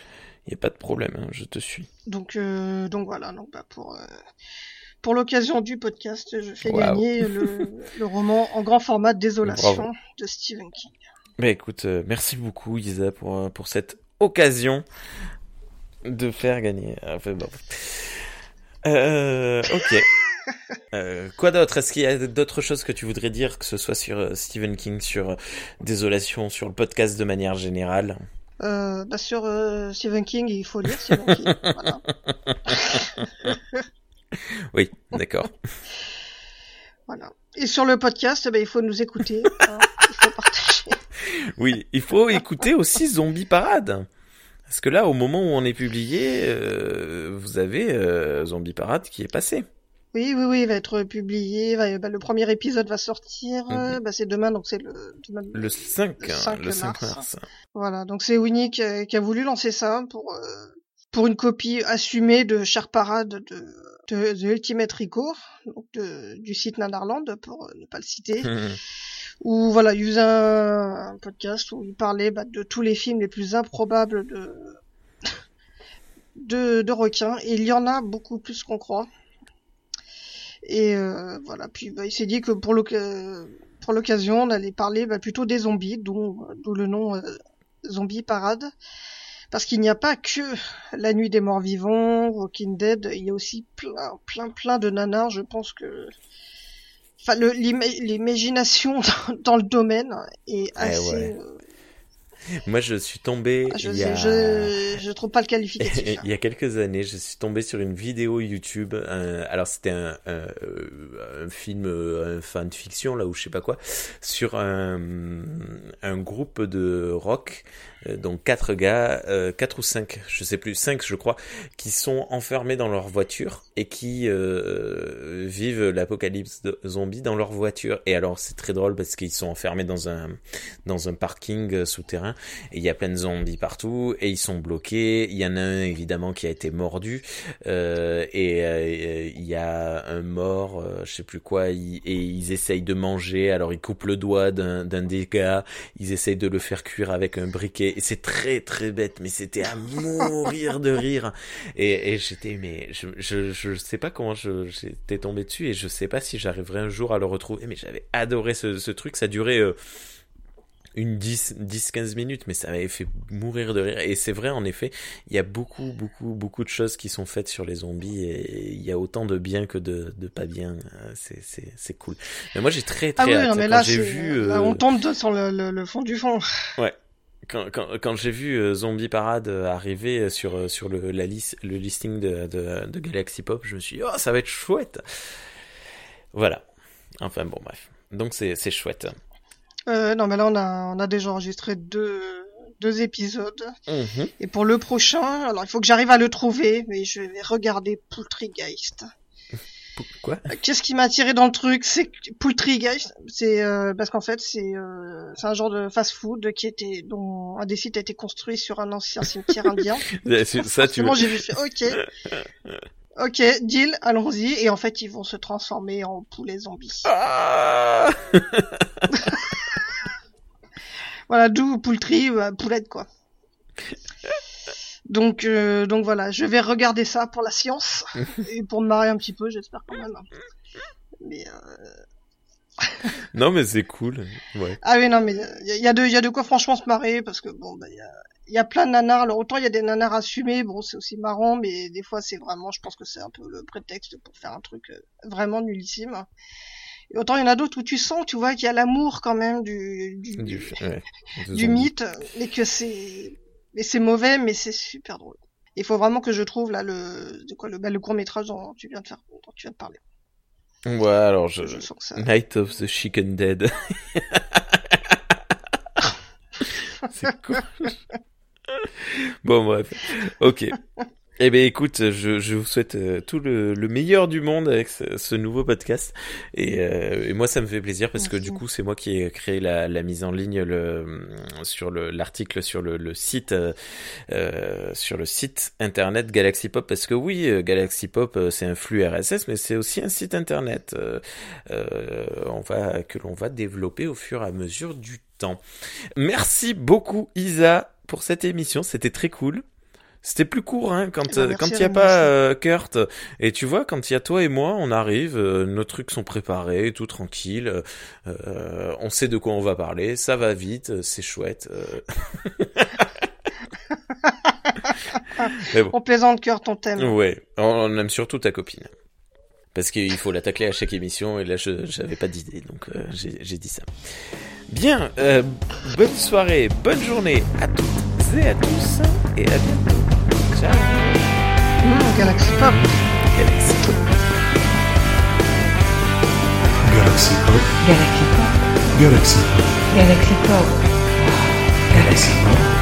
Speaker 1: n'y a pas de problème, hein. je te suis.
Speaker 2: Donc, euh, donc voilà, donc bah pour euh, pour l'occasion du podcast, je fais gagner le, le, *laughs* roman en grand format Désolation de Stephen King.
Speaker 1: Bah écoute, euh, merci beaucoup Isa pour, euh, pour cette occasion de faire gagner. Enfin, bon. euh, ok. *laughs* Euh, quoi d'autre? Est-ce qu'il y a d'autres choses que tu voudrais dire, que ce soit sur Stephen King, sur Désolation, sur le podcast de manière générale?
Speaker 2: Euh, bah sur Stephen King, il faut lire Stephen King. voilà. *laughs*
Speaker 1: oui, d'accord.
Speaker 2: voilà. Et sur le podcast, bah, il faut nous écouter. Hein, il faut partager
Speaker 1: oui, il faut écouter aussi Zombie Parade. Parce que là, au moment où on est publié, euh, vous avez euh, Zombie Parade qui est passé.
Speaker 2: Oui, oui, oui, il va être publié. bah, le premier épisode va sortir. Mhm. bah, c'est demain, donc c'est le,
Speaker 1: le 5, le 5, mars.
Speaker 2: Voilà, donc c'est Winnie qui a, voulu lancer ça pour euh, pour une copie assumée de Char Parade de, de The Ultimate donc de, du site Nanarland, pour ne pas le citer. où voilà, il faisait un, podcast où il parlait bah, de tous les films les plus improbables de de, de requins, et il y en a beaucoup plus qu'on croit. Et euh, voilà, puis bah, il s'est dit que pour l'occasion, on allait parler bah, plutôt des zombies, d'où le nom euh, Zombie Parade. Parce qu'il n'y a pas que La Nuit des Morts Vivants, Walking Dead, il y a aussi plein, plein, plein de nanars. Je pense que enfin l'imagination *laughs* dans, le domaine est eh assez euh,
Speaker 1: moi, je suis tombé.
Speaker 2: Ah, je, il y a... je, je, trouve pas le qualificatif. *laughs*
Speaker 1: il y a quelques années, je suis tombé sur une vidéo YouTube. alors, c'était un, un, un, film, un fan fiction là ou je sais pas quoi, sur un, un groupe de rock euh, donc quatre gars, euh, quatre ou cinq, je sais plus, cinq je crois, qui sont enfermés dans leur voiture et qui euh, vivent l'apocalypse zombie dans leur voiture. Et alors c'est très drôle parce qu'ils sont enfermés dans un dans un parking souterrain et il y a plein de zombies partout et ils sont bloqués. Il y en a un évidemment qui a été mordu. Et il y a un mort, je sais plus quoi, et ils essayent de manger. Alors ils coupent le doigt d'un des gars, ils essayent de le faire cuire avec un briquet. Et c'est très très bête, mais c'était à mourir de rire. Et, et j'étais, mais je, je, je sais pas comment j'étais tombé dessus. Et je sais pas si j'arriverai un jour à le retrouver, mais j'avais adoré ce, ce truc, ça durait euh, une 10, 10, 15 minutes, mais ça m'avait fait mourir de rire. Et c'est vrai, en effet, il y a beaucoup, beaucoup, beaucoup de choses qui sont faites sur les zombies et il y a autant de bien que de, de pas bien. C'est, cool. Mais moi, j'ai très, très
Speaker 2: ah oui, mais là, j'ai vu, là, on tombe sur le, le, le, fond du fond.
Speaker 1: Ouais quand, quand, quand j'ai vu euh, Zombie Parade euh, arriver euh, sur, sur le, la liste, le listing de, de, de, Galaxy Pop, je me suis dit, oh, ça va être chouette. Voilà. Enfin, bon, bref. Donc, c'est chouette.
Speaker 2: Euh, non, mais là, on a, on a déjà enregistré deux, deux épisodes. Mhm. Et pour le prochain, alors il faut que j'arrive à le trouver, mais je vais regarder Poultrygeist.
Speaker 1: Quoi
Speaker 2: Qu'est-ce qui m'a attiré dans le truc? C'est Poultrygeist, c'est euh, parce qu'en fait c'est euh, c'est un genre de fast-food qui était dont un des sites a été construit sur un ancien cimetière indien. *laughs*
Speaker 1: ça tu.
Speaker 2: j'ai vu, ok. Ok, deal, allons-y. Et en fait, ils vont se transformer en poulets zombies. Ah *laughs* voilà, d'où poultry, euh, poulette quoi. *laughs* Donc, euh, donc voilà, je vais regarder ça pour la science *laughs* et pour me marrer un petit peu, j'espère quand même. Mais euh... *laughs*
Speaker 1: non, mais c'est cool. Ouais.
Speaker 2: Ah oui, non, mais il y, a de, y a de quoi franchement se marrer parce que bon, bah, il y a, y a plein de nanars. Alors autant il y a des nanars assumés, bon, c'est aussi marrant, mais des fois c'est vraiment, je pense que c'est un peu le prétexte pour faire un truc vraiment nullissime. Et autant il y en a d'autres où tu sens, tu vois, qu'il y a l'amour quand même du du, du, du *laughs* mythe, mais que c'est mais c'est mauvais, mais c'est super drôle. Il faut vraiment que je trouve là le de quoi le, bah, le court métrage dont tu viens de faire, dont tu viens de parler.
Speaker 1: Ouais, alors je, je sens que ça... Night of the Chicken Dead. *laughs* c'est cool. *laughs* bon bref, ok. Eh bien écoute, je, je vous souhaite euh, tout le, le, meilleur du monde avec ce, nouveau podcast et, euh, et, moi ça me fait plaisir parce que du coup c'est moi qui ai créé la, la, mise en ligne le, sur l'article sur le, le site euh, sur le site internet Galaxy Pop parce que oui Galaxy Pop c'est un flux RSS mais c'est aussi un site internet on va que l'on va développer au fur et à mesure du temps. Merci beaucoup Isa pour cette émission, c'était très cool. C'était plus court hein, quand eh ben, quand il y a pas euh, Kurt. Et tu vois quand il y a toi et moi on arrive euh, nos trucs sont préparés tout tranquille euh, on sait de quoi on va parler ça va vite c'est chouette *laughs*
Speaker 2: on plaisante Kurt on t'aime.
Speaker 1: Ouais on aime surtout ta copine. Parce qu'il faut l'attaquer à chaque émission et là je j'avais pas d'idée donc j'ai dit ça. Bien bonne soirée bonne journée à toutes et à tous et à bientôt
Speaker 2: Mmh, Galaxy Pop.
Speaker 1: Galaxy Pop.
Speaker 3: Galaxy Pop.
Speaker 4: Galaxy Pop.
Speaker 3: Galaxy Pop.
Speaker 4: Galaxy Pop.
Speaker 3: Galaxy Pop.